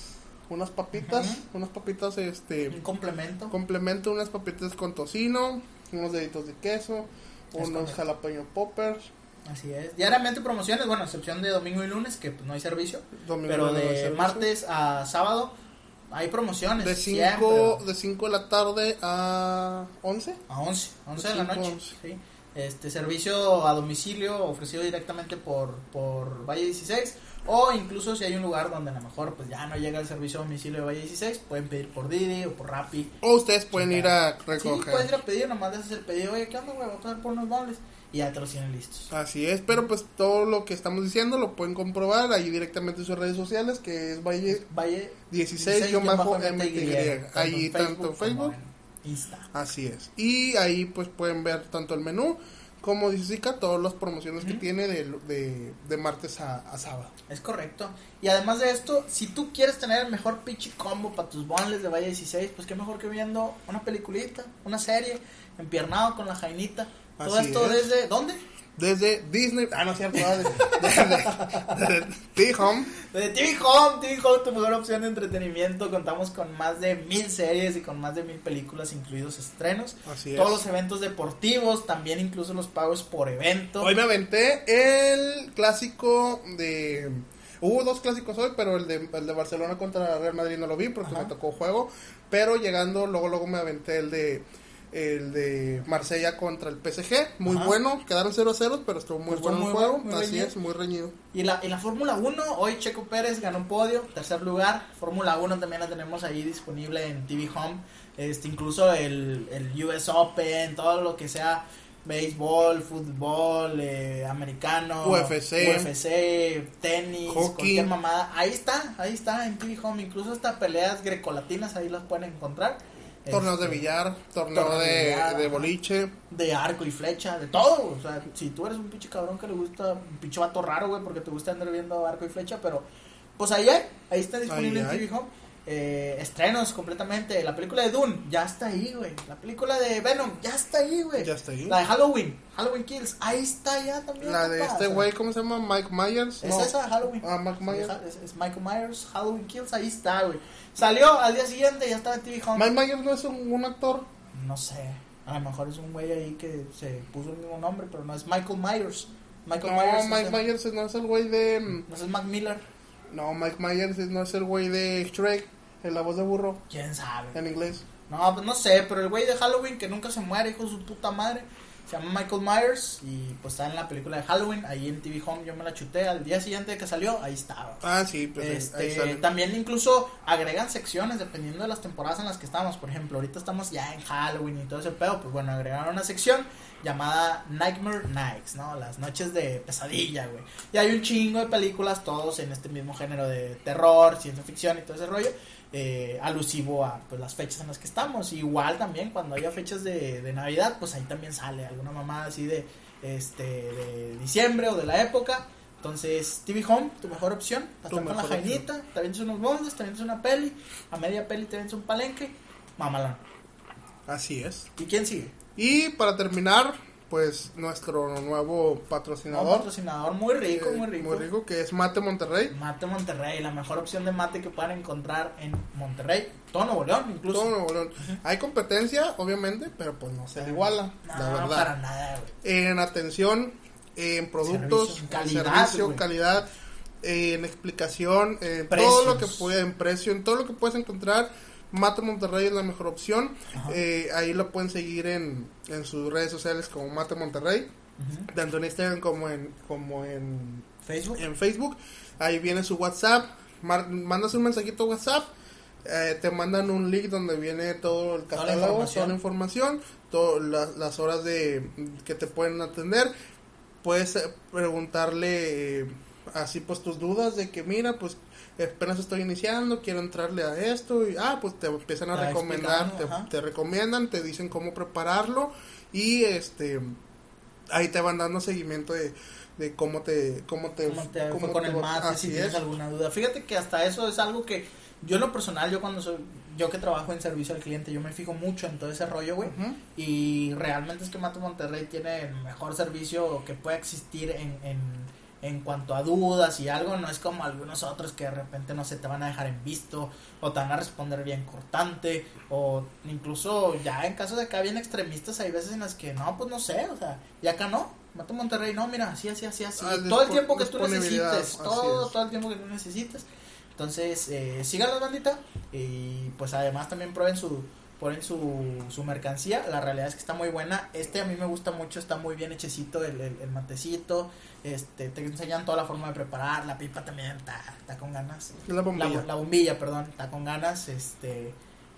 unas papitas, Ujú. unas papitas este Un complemento. complemento, unas papitas con tocino, unos deditos de queso, Es unos correcto. jalapeño poppers, Así es. Diariamente promociones, bueno, excepción de domingo y lunes, que pues, no hay servicio. domingo pero de servicio. martes a sábado hay promociones. de siempre. 5 de 5 de la tarde a 11. A 11, 11 De de la cinco noche. 11. Sí. Este servicio a domicilio ofrecido directamente por, por Valle 16 o incluso si hay un lugar donde a lo mejor pues ya no llega el servicio a domicilio de Valle 16 pueden pedir por Didi o por Rappi O ustedes pueden Sí, ir a sí recoger. puedes ir a pedir nomás le haces el pedido oye qué onda güey voy a pasar por unos muebles y ya te los tienen listos Así es, pero pues todo lo que estamos diciendo lo pueden comprobar ahí directamente en sus redes sociales, que es Valle Valle 16 yo bajo MTY. Ahí en tanto Facebook. Insta Así es. Y ahí pues pueden ver tanto el menú como dice Zika, todas las promociones que tiene de, de, de martes a, a sábado. Es correcto. Y además de esto, si tú quieres tener el mejor pinche combo para tus bonles de Valle 16, pues qué mejor que viendo una peliculita, una serie, empiernado con la jainita. Todo Así esto es. desde. ¿Dónde? Desde Disney, ah no es cierto, de, de, de, de T-Home. Desde TV Home, TV Home, tu mejor opción de entretenimiento. Contamos con más de mil series y con más de mil películas, incluidos estrenos. Así es. Todos los eventos deportivos, también incluso los pagos por evento. Hoy me aventé el clásico de... Hubo dos clásicos hoy, pero el de, el de Barcelona contra Real Madrid no lo vi porque Ajá. me tocó juego. Pero llegando, luego luego me aventé el de el de Marsella contra el PSG. Muy Ajá. bueno, quedaron 0 a 0, pero estuvo muy Estuvo bueno muy el juego. bueno, Así reñido. es, muy reñido. Y la, y la Fórmula 1, hoy Checo Pérez ganó un podio, tercer lugar. Fórmula 1 también la tenemos ahí disponible en TV Home. Este, incluso el, el US Open, todo lo que sea béisbol, fútbol, eh, americano, UFC. UFC, tenis, Hockey. cualquier mamada. Ahí está, ahí está en TV Home. Incluso hasta peleas grecolatinas ahí las pueden encontrar. Torneos de billar, torneo de de, billar, de ajá. boliche. de arco y flecha, de todo. O sea, si tú eres un pinche cabrón que le gusta, un pinche vato raro, güey, porque te gusta andar viendo arco y flecha, pero pues ahí hay, ahí está disponible Ahí en. TV Home. Eh, estrenos completamente. La película de Dune ya está ahí, güey. La película de Venom ya está ahí, güey. Ya está ahí. La de Halloween, Halloween Kills, ahí está ya también. La de este güey, ¿cómo se llama? Mike Myers. Es No. esa, Halloween. Ah, Mike Myers. Es, es Michael Myers, Halloween Kills, ahí está, güey. Salió al día siguiente, ya estaba en TV Home. Mike Myers no es un, un actor. No sé. A lo mejor es un güey ahí que se puso el mismo nombre, pero no es Michael Myers. Michael No, Myers. Mike Myers no es el güey de. No es Mac Miller. No, Mike Myers no es el güey de Shrek, la voz de burro, ¿Quién sabe? en inglés. No, pues no sé, pero el güey de Halloween que nunca se muere, hijo de su puta madre. Se llama Michael Myers y pues está en la película de Halloween. Ahí en TV Home yo me la chuté. Al día siguiente de que salió, ahí estaba. Ah, sí, pues Este, ahí sale. también incluso agregan secciones dependiendo de las temporadas en las que estamos. Por ejemplo, ahorita estamos ya en Halloween y todo ese pedo. Pues bueno, agregaron una sección llamada Nightmare Nights, ¿no? Las noches de pesadilla, güey. Y hay un chingo de películas, todos en este mismo género de terror, ciencia ficción y todo ese rollo. Eh, alusivo a pues, las fechas en las que estamos. Igual también cuando haya fechas de, de Navidad, pues ahí también sale alguna mamada así de, este, de diciembre o de la época. Entonces, TV Home, tu mejor opción. Para estar con la jainita, te vendes unos bondes, te vendes una peli. A media peli te vendes un palenque. Mamalón. Así es. ¿Y quién sigue? Y para terminar, pues nuestro nuevo Un patrocinador. patrocinador muy rico, eh, muy rico. Muy rico, que es Mate Monterrey. Mate Monterrey, la mejor opción de mate que puedan encontrar en Monterrey. Todo Nuevo León, incluso. Todo Nuevo León. Hay competencia, obviamente, pero pues no se le iguala, No, la verdad. para nada, güey. En atención, en productos, Servicio, en calidad, servicio, güey. calidad, en explicación, en Precios. todo lo que puede, en precio, en todo lo que puedes encontrar. Mate Monterrey es la mejor opción. Eh, ahí lo pueden seguir en, en sus redes sociales como Mate Monterrey, tanto en Instagram como en, como en, Facebook. en Facebook. Ahí viene su WhatsApp. Mar- mandas un mensajito a WhatsApp. eh, te mandan un link donde viene todo el catálogo, toda la información, todas las, las horas de que te pueden atender. Puedes eh, preguntarle eh, así pues tus dudas de que mira pues apenas estoy iniciando, quiero entrarle a esto y ah pues te empiezan a recomendar, te, recomiendan, te dicen cómo prepararlo y este ahí te van dando seguimiento de, de cómo te cómo te, ¿Cómo te cómo fue con te el mate? así Si tienes es. alguna duda. Fíjate que hasta eso es algo que yo en lo personal, yo cuando soy, yo que trabajo en servicio al cliente, yo me fijo mucho en todo ese rollo, güey. Y realmente es que Mate Monterrey tiene el mejor servicio que puede existir en, en, en cuanto a dudas y algo. No es como algunos otros que de repente no se te van a dejar en visto o te van a responder bien cortante. O incluso ya en casos de acá bien extremistas hay veces en las que no, pues no sé, o sea, y acá no. Mate Monterrey, no, mira, así, así, así, así. Ah, todo el tiempo que tú necesites, todo, todo el tiempo que tú necesites. Entonces, eh, síganlos, bandita. Y pues además también prueben su ponen su, su mercancía. La realidad es que está muy buena. Este a mí me gusta mucho, está muy bien hechecito el, el, el matecito. Este, te enseñan toda la forma de preparar. La pipa también está, está con ganas. La bombilla. La, la bombilla, perdón, está con ganas. Este,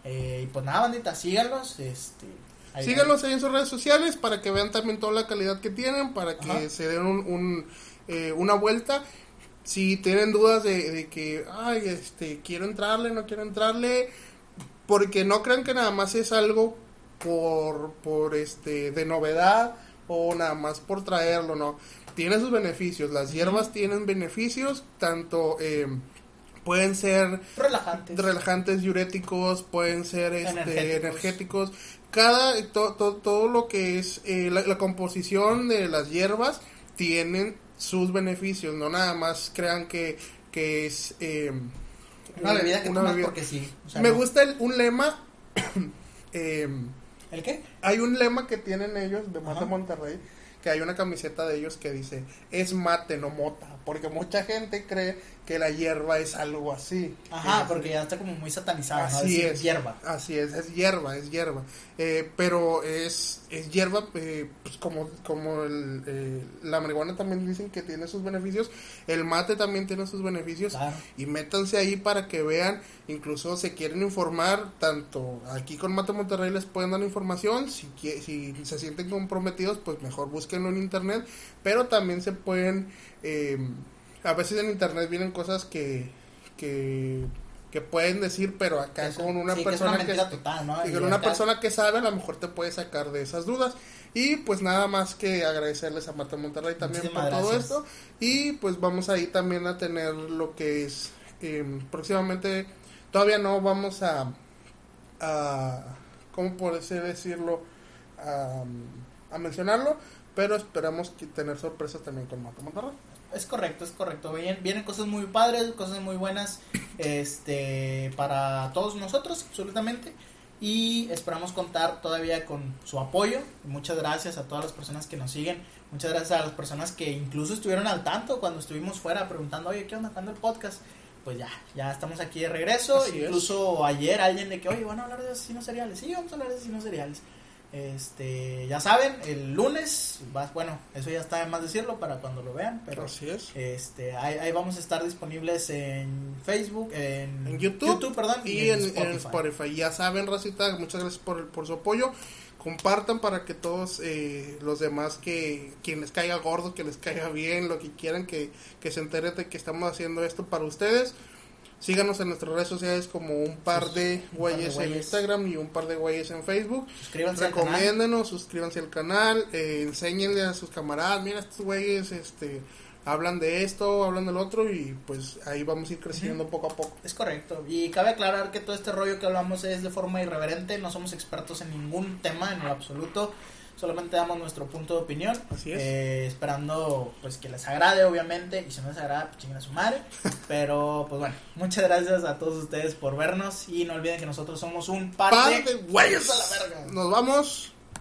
eh, y pues nada, bandita, síganlos. Este, ahí- Síganlos ahí en sus redes sociales para que vean también toda la calidad que tienen, para que Ajá. se den un, un, eh, una vuelta. Si tienen dudas de, de que, ay, este, quiero entrarle, no quiero entrarle, porque no crean que nada más es algo por, por este, de novedad o nada más por traerlo, no. Tiene sus beneficios, las hierbas tienen beneficios, tanto eh, pueden ser Relajantes. relajantes diuréticos, pueden ser este, Energéticos. energéticos. Cada, to- to- todo lo que es eh, la, la composición de las hierbas tienen sus beneficios, no nada más crean que, que es eh, una bebida que una tomas bebida. porque sí. o sea, Me no. gusta el- un lema, [coughs] eh, ¿El qué? hay un lema que tienen ellos de Mate Ajá. Monterrey, que hay una camiseta de ellos que dice, es mate, no mota, porque mucha gente cree que la hierba es algo así. Ajá, Es- porque ya está como muy satanizada, ¿no? Así Decir es. hierba. Así es, es hierba, es hierba. Eh, pero es, es hierba, eh, pues como, como el, eh, la marihuana también dicen que tiene sus beneficios, el mate también tiene sus beneficios. Claro. Y métanse ahí para que vean, incluso se quieren informar, tanto aquí con Mate Monterrey les pueden dar información, si, si se sienten comprometidos, pues mejor búsquenlo en internet, pero también se pueden, eh, a veces en internet vienen cosas que, que, que pueden decir, pero acá Eso- con una sí, que es una persona que, mentira total, ¿no? y Y con una acá- persona que sabe, a lo mejor te puede sacar de esas dudas. Y pues nada más que agradecerles a Mate Monterrey también Muchísimas por todo gracias. esto. Y pues vamos ahí también a tener lo que es eh, próximamente, todavía no vamos a, a ¿cómo por decirlo? A, a mencionarlo, pero esperamos que tener sorpresas también con Mate Monterrey. Es correcto, es correcto. Vienen, vienen cosas muy padres, cosas muy buenas este, para todos nosotros, absolutamente. Y esperamos contar todavía con su apoyo. Muchas gracias a todas las personas que nos siguen. Muchas gracias a las personas que incluso estuvieron al tanto cuando estuvimos fuera preguntando, oye, ¿qué onda? ¿Cuándo el podcast? Pues ya, ya estamos aquí de regreso. Así es. incluso ayer alguien de que, oye, van a hablar de asesinos seriales. Sí, vamos a hablar de asesinos seriales. Este, ya saben, el lunes, va- bueno, eso ya está de más decirlo para cuando lo vean, pero Así es. este, ahí, ahí vamos a estar disponibles en Facebook, en, en YouTube, perdón, y, en, en Spotify. Ya saben, Racita, muchas gracias por, por su apoyo. Compartan para que todos eh, los demás que quien les caiga gordo, que les caiga bien, lo que quieran, que, que se enteren de que estamos haciendo esto para ustedes. Síganos en nuestras redes sociales como un par de güeyes en. Instagram y un par de güeyes en Facebook. Suscríbanse al canal. Recomiéndenos, suscríbanse al canal, eh, enséñenle a sus camaradas, mira estos güeyes, este, hablan de esto, hablan del otro y pues ahí vamos a ir creciendo poco a poco. Es correcto. Y cabe aclarar que todo este rollo que hablamos es de forma irreverente, no somos expertos en ningún tema en lo absoluto. Solamente damos nuestro punto de opinión. Así es. eh, esperando pues que les agrade, obviamente. Y si no les agrada, pues chinguen a su madre. [laughs] Pero pues bueno, muchas gracias a todos ustedes por vernos. Y no olviden que nosotros somos un par, Par de de güeyes. a la verga. Nos vamos.